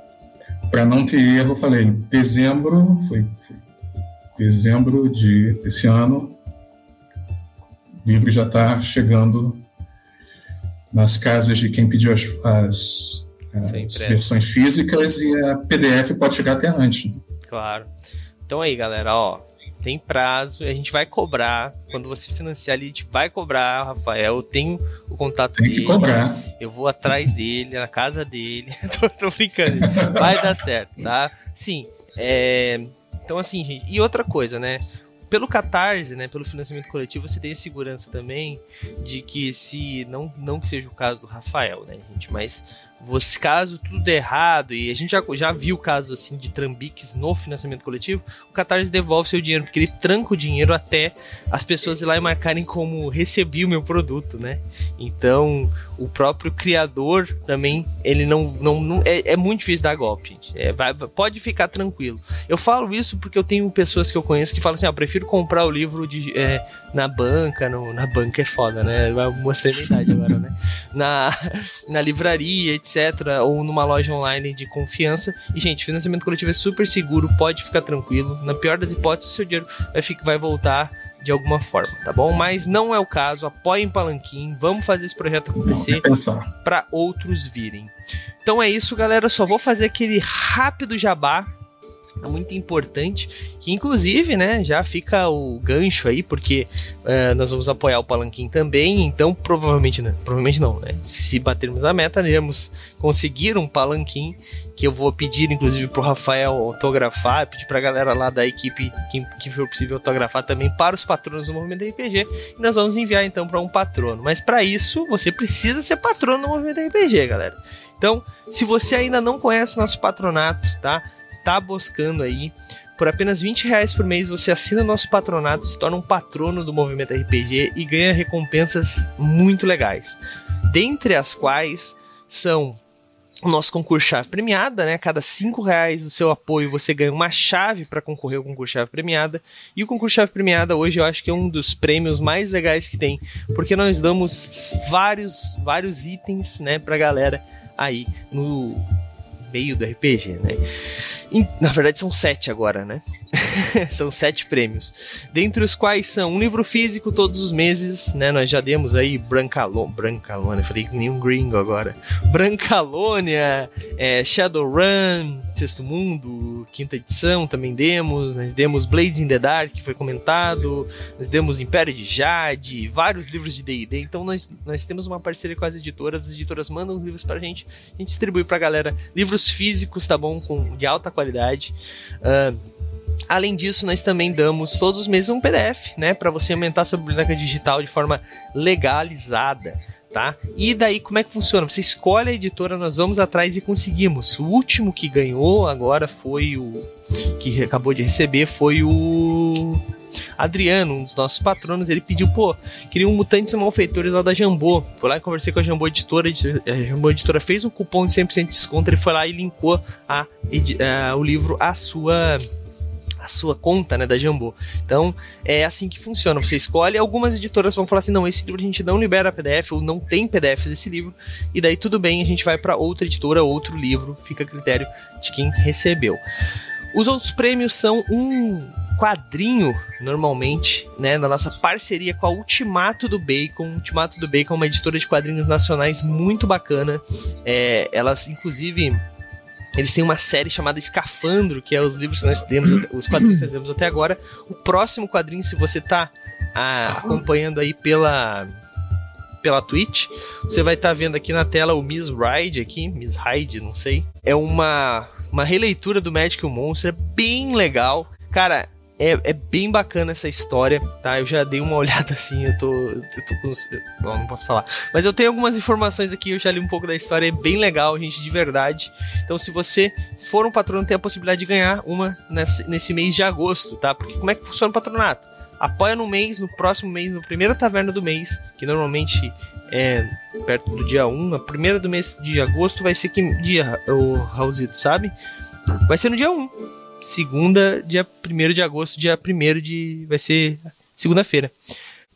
para não ter erro, falei, dezembro, foi, foi dezembro de esse ano, o livro já está chegando nas casas de quem pediu as, as, as versões físicas e a PDF pode chegar até antes. Claro. Então aí, galera, ó, tem prazo, a gente vai cobrar. Quando você financiar ali, a gente vai cobrar, Rafael. Eu tenho o contato tem dele. Tem que cobrar. Eu vou atrás dele, na casa dele. tô, tô brincando. Vai dar certo, tá? Sim. É, então, assim, gente, e outra coisa, né? Pelo Catarse, né, pelo financiamento coletivo, você tem segurança também de que se não não que seja o caso do Rafael, né, gente, mas você, caso tudo der errado, e a gente já, já viu casos assim de trambiques no financiamento coletivo, o Catarse devolve seu dinheiro, porque ele tranca o dinheiro até as pessoas ir lá e marcarem como recebi o meu produto, né? Então, o próprio criador também, ele não. não, não é, é, muito difícil dar golpe. É, vai, pode ficar tranquilo. Eu falo isso porque eu tenho pessoas que eu conheço que falam assim: ah, eu prefiro comprar o livro de, é, na banca, no, na banca é foda, né? Vai mostrar a idade agora, né? Na, na livraria, etc., ou numa loja online de confiança. E, gente, financiamento coletivo é super seguro, pode ficar tranquilo. Na pior das hipóteses, seu dinheiro vai, ficar, vai voltar de alguma forma, tá bom? Mas não é o caso, apoiem Palanquim, vamos fazer esse projeto acontecer para outros virem. Então é isso, galera, só vou fazer aquele rápido jabá muito importante, que inclusive, né, já fica o gancho aí, porque uh, nós vamos apoiar o Palanquim também, então provavelmente, né, provavelmente não, né, se batermos a meta, iremos conseguir um Palanquim, que eu vou pedir inclusive pro Rafael autografar, pedir pra galera lá da equipe, que, que for possível autografar também para os patronos do Movimento RPG, e nós vamos enviar então para um patrono, mas para isso, você precisa ser patrono do Movimento RPG, galera. Então, se você ainda não conhece o nosso patronato, tá? Tá buscando aí, por apenas 20 reais por mês você assina nosso patronato, se torna um patrono do movimento RPG e ganha recompensas muito legais. Dentre as quais são o nosso concurso chave premiada, né? Cada cinco reais do seu apoio você ganha uma chave para concorrer ao concurso chave premiada. E o concurso chave premiada hoje eu acho que é um dos prêmios mais legais que tem, porque nós damos vários vários itens, né, pra galera aí no meio do RPG, né? Na verdade, são sete agora, né? são sete prêmios. Dentre os quais são um livro físico todos os meses, né? Nós já demos aí Brancalônia, Brancalônia, falei que nem um gringo agora. Brancalônia, é, Shadowrun, Sexto Mundo, quinta edição também demos. Nós demos Blades in the Dark, que foi comentado. Nós demos Império de Jade, vários livros de D&D. Então nós, nós temos uma parceria com as editoras. As editoras mandam os livros pra gente, a gente distribui pra galera. Livros físicos, tá bom? Com, de alta qualidade. Uh, Além disso, nós também damos todos os meses um PDF, né, para você aumentar sua biblioteca digital de forma legalizada, tá? E daí como é que funciona? Você escolhe a editora, nós vamos atrás e conseguimos. O último que ganhou agora foi o que acabou de receber foi o Adriano, um dos nossos patronos, ele pediu, pô, queria um Mutantes Malfeitores lá da Jambô. Foi lá e conversei com a Jambô Editora, a Jambô Editora fez um cupom de 100% de desconto, ele foi lá e linkou a, a, o livro à sua a sua conta, né, da Jambô. Então, é assim que funciona. Você escolhe, algumas editoras vão falar assim: "Não, esse livro a gente não libera PDF ou não tem PDF desse livro". E daí tudo bem, a gente vai para outra editora, outro livro, fica a critério de quem recebeu. Os outros prêmios são um quadrinho, normalmente, né, na nossa parceria com a Ultimato do Bacon. Ultimato do Bacon é uma editora de quadrinhos nacionais muito bacana. É, elas, inclusive, eles têm uma série chamada Escafandro, que é os livros que nós temos, os quadrinhos que nós temos até agora. O próximo quadrinho, se você está ah, acompanhando aí pela pela Twitch, você vai estar tá vendo aqui na tela o Miss Ride aqui, Miss Hyde, não sei. É uma uma releitura do Magic Monster, é bem legal. Cara, é, é, bem bacana essa história, tá? Eu já dei uma olhada assim, eu tô. Eu tô com. Bom, não posso falar. Mas eu tenho algumas informações aqui, eu já li um pouco da história, é bem legal, gente, de verdade. Então, se você for um patrono, tem a possibilidade de ganhar uma nesse, nesse mês de agosto, tá? Porque como é que funciona o patronato? Apoia no mês, no próximo mês, no primeira taverna do mês, que normalmente é perto do dia 1, a primeira do mês de agosto vai ser que dia, o Raulzito, sabe? Vai ser no dia 1 segunda, dia 1 de agosto, dia 1 de. vai ser segunda-feira.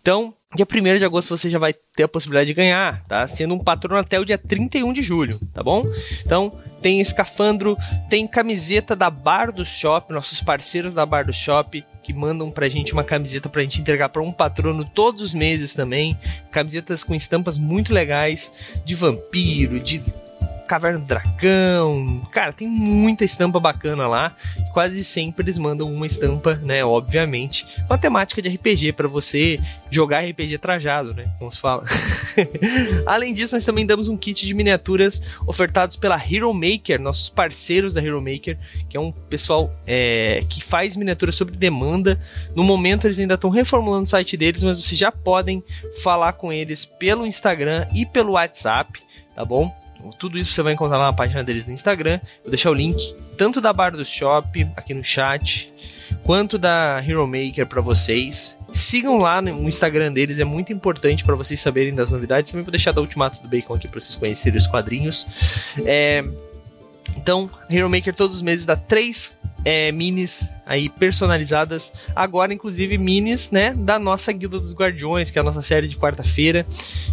Então, dia 1 de agosto você já vai ter a possibilidade de ganhar, tá? Sendo um patrono até o dia 31 de julho, tá bom? Então, tem escafandro, tem camiseta da Bar do Shop, nossos parceiros da Bar do Shop, que mandam pra gente uma camiseta pra gente entregar para um patrono todos os meses também. Camisetas com estampas muito legais de vampiro, de Caverna do Dragão. Cara, tem muita estampa bacana lá. Quase sempre eles mandam uma estampa, né? Obviamente, com a temática de RPG para você jogar RPG trajado, né? Como se fala. Além disso, nós também damos um kit de miniaturas ofertados pela Hero Maker, nossos parceiros da Hero Maker, que é um pessoal é, que faz miniaturas sobre demanda. No momento, eles ainda estão reformulando o site deles, mas vocês já podem falar com eles pelo Instagram e pelo WhatsApp, tá bom? Tudo isso você vai encontrar lá na página deles no Instagram. Vou deixar o link tanto da Bar do Shop aqui no chat, quanto da Hero Maker para vocês. Sigam lá no Instagram deles, é muito importante para vocês saberem das novidades. Também vou deixar da Ultimato do Bacon aqui para vocês conhecerem os quadrinhos. É... Então, Hero Maker todos os meses dá três é, minis aí personalizadas. Agora, inclusive, minis, né? Da nossa Guilda dos Guardiões, que é a nossa série de quarta-feira.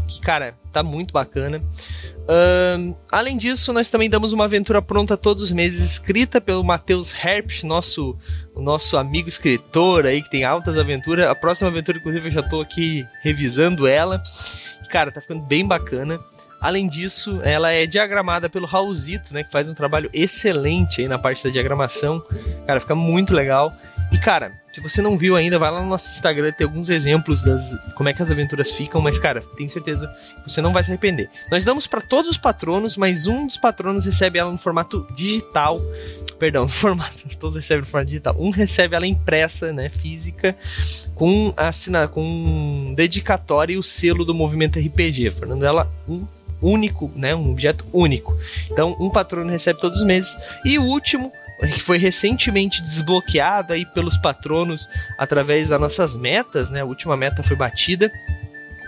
Que, cara, tá muito bacana. Além disso, nós também damos uma aventura pronta todos os meses, escrita pelo Matheus Herpes, nosso, nosso amigo escritor aí, que tem altas aventuras. A próxima aventura, inclusive, eu já tô aqui revisando ela. Cara, tá ficando bem bacana. Além disso, ela é diagramada pelo Raulzito, né? Que faz um trabalho excelente aí na parte da diagramação. Cara, fica muito legal. E, cara, se você não viu ainda, vai lá no nosso Instagram, tem alguns exemplos das como é que as aventuras ficam, mas, cara, tenho certeza que você não vai se arrepender. Nós damos para todos os patronos, mas um dos patronos recebe ela no formato digital. Perdão, no formato. Todos recebem no formato digital. Um recebe ela impressa, né? Física, com assina, com dedicatória e o selo do movimento RPG. Fernando ela um único, né? Um objeto único. Então, um patrono recebe todos os meses. E o último, que foi recentemente desbloqueado aí pelos patronos através das nossas metas, né? A última meta foi batida,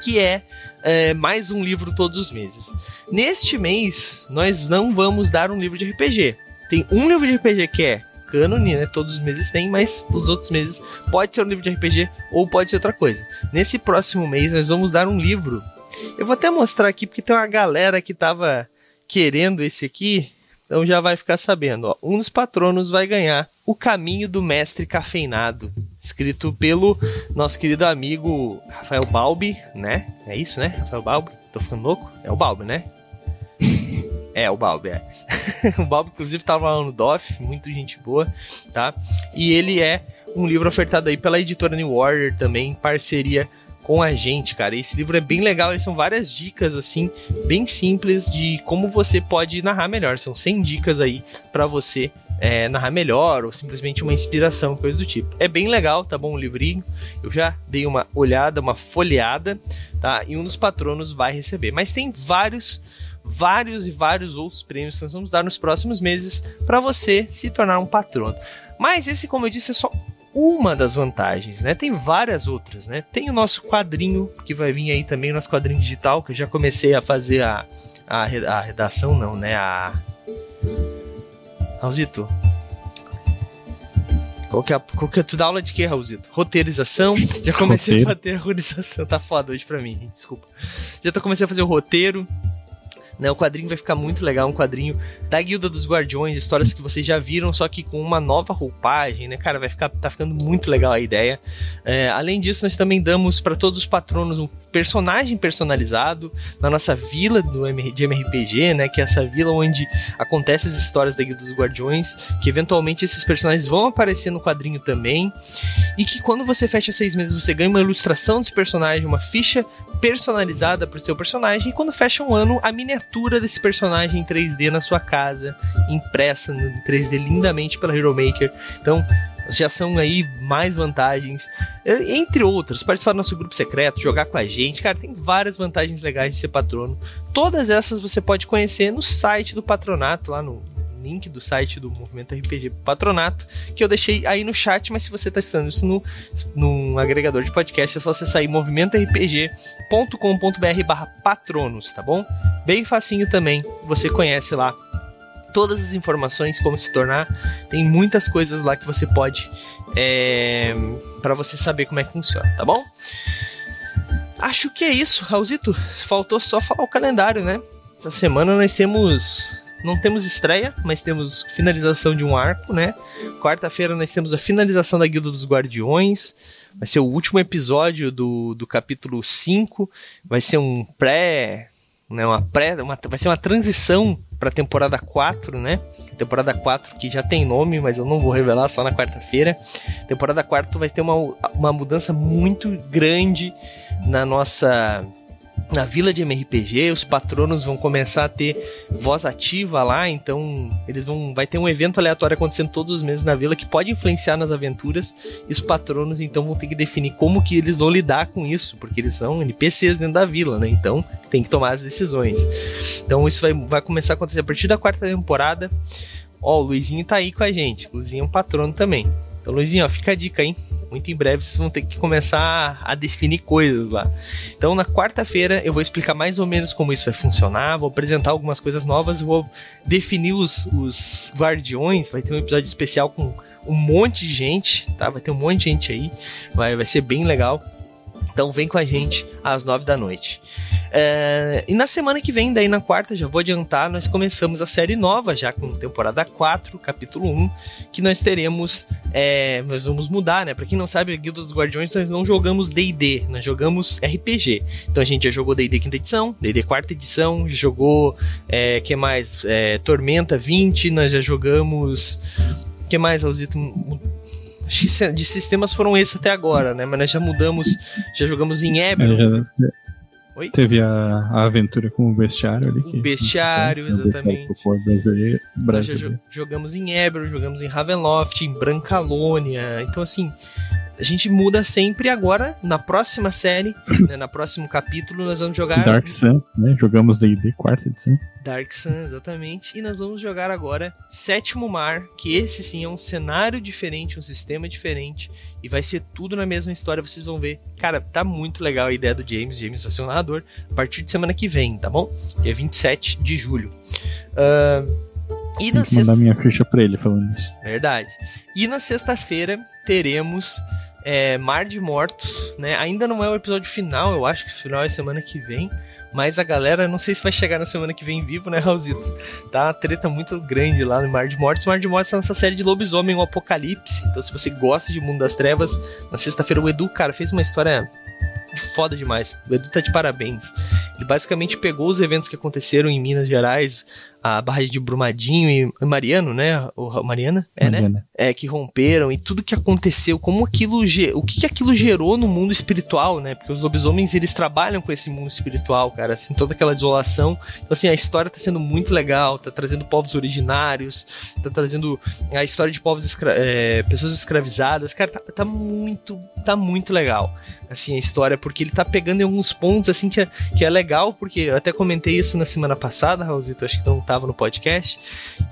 que é, é mais um livro todos os meses. Neste mês, nós não vamos dar um livro de RPG. Tem um livro de RPG que é cânone, né? Todos os meses tem, mas os outros meses pode ser um livro de RPG ou pode ser outra coisa. Nesse próximo mês, nós vamos dar um livro eu vou até mostrar aqui porque tem uma galera que tava querendo esse aqui, então já vai ficar sabendo. Ó. Um dos patronos vai ganhar O Caminho do Mestre Cafeinado, escrito pelo nosso querido amigo Rafael Balbi, né? É isso, né? Rafael Balbi? Tô ficando louco? É o Balbi, né? É, o Balbi, é. o Balbi, inclusive, tava lá no DOF, muito gente boa, tá? E ele é um livro ofertado aí pela editora New Order também, em parceria com a gente, cara. Esse livro é bem legal, são várias dicas assim, bem simples de como você pode narrar melhor. São 100 dicas aí para você é, narrar melhor ou simplesmente uma inspiração, coisa do tipo. É bem legal, tá bom o livrinho? Eu já dei uma olhada, uma folheada, tá? E um dos patronos vai receber. Mas tem vários vários e vários outros prêmios que nós vamos dar nos próximos meses para você se tornar um patrono. Mas esse, como eu disse, é só uma das vantagens, né? Tem várias outras, né? Tem o nosso quadrinho, que vai vir aí também, o nosso quadrinho digital, que eu já comecei a fazer a, a, a redação, não, né? A. Raulzito. Qual que é, qual que é tu dá aula de quê, Raulzito? Roteirização. Já comecei roteiro. a fazer a roteirização. Tá foda hoje pra mim, desculpa. Já tô comecei a fazer o roteiro. Né, o quadrinho vai ficar muito legal, um quadrinho da Guilda dos Guardiões, histórias que vocês já viram, só que com uma nova roupagem, né, cara, vai ficar, tá ficando muito legal a ideia. É, além disso, nós também damos para todos os patronos um personagem personalizado na nossa vila do, de MRPG, né, que é essa vila onde acontecem as histórias da Guilda dos Guardiões, que eventualmente esses personagens vão aparecer no quadrinho também, e que quando você fecha seis meses, você ganha uma ilustração desse personagem, uma ficha personalizada pro seu personagem, e quando fecha um ano, a miniatura desse personagem em 3D na sua casa, impressa em 3D lindamente pela Hero Maker. Então, já são aí mais vantagens, entre outras, participar do nosso grupo secreto, jogar com a gente, cara, tem várias vantagens legais de ser patrono. Todas essas você pode conhecer no site do patronato, lá no link do site do Movimento RPG Patronato, que eu deixei aí no chat, mas se você está estudando isso no, no agregador de podcast, é só você sair movimentorpg.com.br barra patronos, tá bom? Bem facinho também, você conhece lá todas as informações, como se tornar, tem muitas coisas lá que você pode é, para você saber como é que funciona, tá bom? Acho que é isso, Raulzito. Faltou só falar o calendário, né? Essa semana nós temos não temos estreia, mas temos finalização de um arco, né? Quarta-feira nós temos a finalização da Guilda dos Guardiões. Vai ser o último episódio do, do capítulo 5. Vai ser um pré. Né, uma pré uma, vai ser uma transição para a temporada 4, né? Temporada 4 que já tem nome, mas eu não vou revelar só na quarta-feira. Temporada 4 vai ter uma, uma mudança muito grande na nossa na vila de MRPG, os patronos vão começar a ter voz ativa lá, então eles vão vai ter um evento aleatório acontecendo todos os meses na vila que pode influenciar nas aventuras, e os patronos então vão ter que definir como que eles vão lidar com isso, porque eles são NPCs dentro da vila, né? Então tem que tomar as decisões. Então isso vai, vai começar a acontecer a partir da quarta temporada. Ó, o Luizinho tá aí com a gente. O Luizinho é um patrono também. Então, Luizinho, ó, fica a dica, hein? Muito em breve vocês vão ter que começar a definir coisas lá. Então, na quarta-feira, eu vou explicar mais ou menos como isso vai funcionar, vou apresentar algumas coisas novas, vou definir os, os guardiões. Vai ter um episódio especial com um monte de gente, tá? Vai ter um monte de gente aí, vai, vai ser bem legal. Então vem com a gente às nove da noite. É, e na semana que vem, daí na quarta, já vou adiantar, nós começamos a série nova, já com temporada 4, capítulo 1, que nós teremos. É, nós vamos mudar, né? Pra quem não sabe, a Guilda dos Guardiões, nós não jogamos DD, nós jogamos RPG. Então a gente já jogou DD quinta edição, DD quarta edição, jogou. É, que mais? É, Tormenta 20, nós já jogamos. que mais, Alzito? Acho que de sistemas foram esses até agora, né? Mas nós já mudamos, já jogamos em Eberron. É, Oi? Teve a, a, aventura com o bestiário ali. O bestiário, conhece, exatamente. Né? O brasileiro, brasileiro. Nós já jogamos em Eberron, jogamos em Ravenloft, em Brancalônia. Então, assim, a gente muda sempre agora, na próxima série, né, na próximo capítulo, nós vamos jogar. Dark Sun, né? Jogamos DD quarta edição. Dark Sun, exatamente. E nós vamos jogar agora Sétimo Mar, que esse sim é um cenário diferente, um sistema diferente. E vai ser tudo na mesma história, vocês vão ver. Cara, tá muito legal a ideia do James. James vai ser o narrador a partir de semana que vem, tá bom? Dia 27 de julho. Uh, e Tem na sexta... mandar minha ficha pra ele falando isso. Verdade. E na sexta-feira teremos é, Mar de Mortos, né? Ainda não é o episódio final, eu acho que o final é semana que vem. Mas a galera, não sei se vai chegar na semana que vem vivo, né, Raulzito? Tá uma treta muito grande lá no Mar de Mortos. Mar de Mortos é nossa série de lobisomem, o Apocalipse. Então, se você gosta de Mundo das Trevas, na sexta-feira o Edu, cara, fez uma história foda demais. O Edu tá de parabéns. Ele basicamente pegou os eventos que aconteceram em Minas Gerais, a barragem de Brumadinho e Mariano, né? O Mariana, é, né? Mariana. né? É que romperam e tudo que aconteceu, como aquilo, o que, que aquilo gerou no mundo espiritual, né? Porque os lobisomens eles trabalham com esse mundo espiritual, cara, assim, toda aquela desolação. Então assim, a história tá sendo muito legal, tá trazendo povos originários, tá trazendo a história de povos escra é, pessoas escravizadas, cara, tá, tá muito, tá muito legal assim, a história, porque ele tá pegando em alguns pontos, assim, que é, que é legal, porque eu até comentei isso na semana passada, Raulzito, acho que não tava no podcast,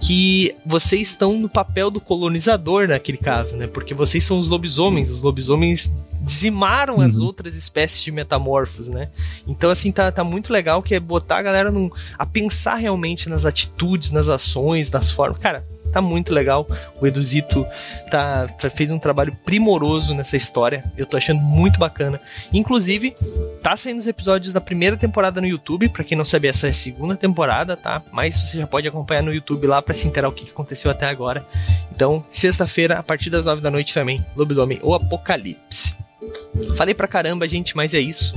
que vocês estão no papel do colonizador naquele caso, né? Porque vocês são os lobisomens, os lobisomens dizimaram uhum. as outras espécies de metamorfos, né? Então, assim, tá, tá muito legal que é botar a galera num, a pensar realmente nas atitudes, nas ações, nas formas. Cara, tá muito legal. O Eduzito tá, fez um trabalho primoroso nessa história. Eu tô achando muito bacana. Inclusive, tá saindo os episódios da primeira temporada no YouTube. Para quem não sabe, essa é a segunda temporada, tá? Mas você já pode acompanhar no YouTube lá para se interar o que aconteceu até agora. Então, sexta-feira, a partir das nove da noite também, Lobisomem ou Apocalipse. Falei pra caramba, gente, mas é isso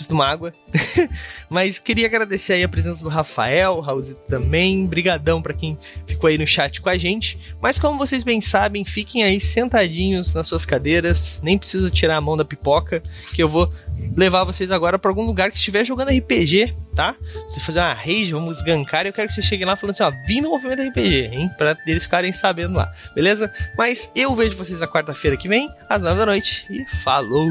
preciso de uma água. Mas queria agradecer aí a presença do Rafael, o Raulzito também. Brigadão para quem ficou aí no chat com a gente. Mas como vocês bem sabem, fiquem aí sentadinhos nas suas cadeiras. Nem precisa tirar a mão da pipoca, que eu vou levar vocês agora para algum lugar que estiver jogando RPG, tá? Se fazer uma rage, vamos gankar, eu quero que vocês cheguem lá falando assim, ó, vim no movimento RPG, hein? Pra eles ficarem sabendo lá, beleza? Mas eu vejo vocês na quarta-feira que vem, às nove da noite, e falou!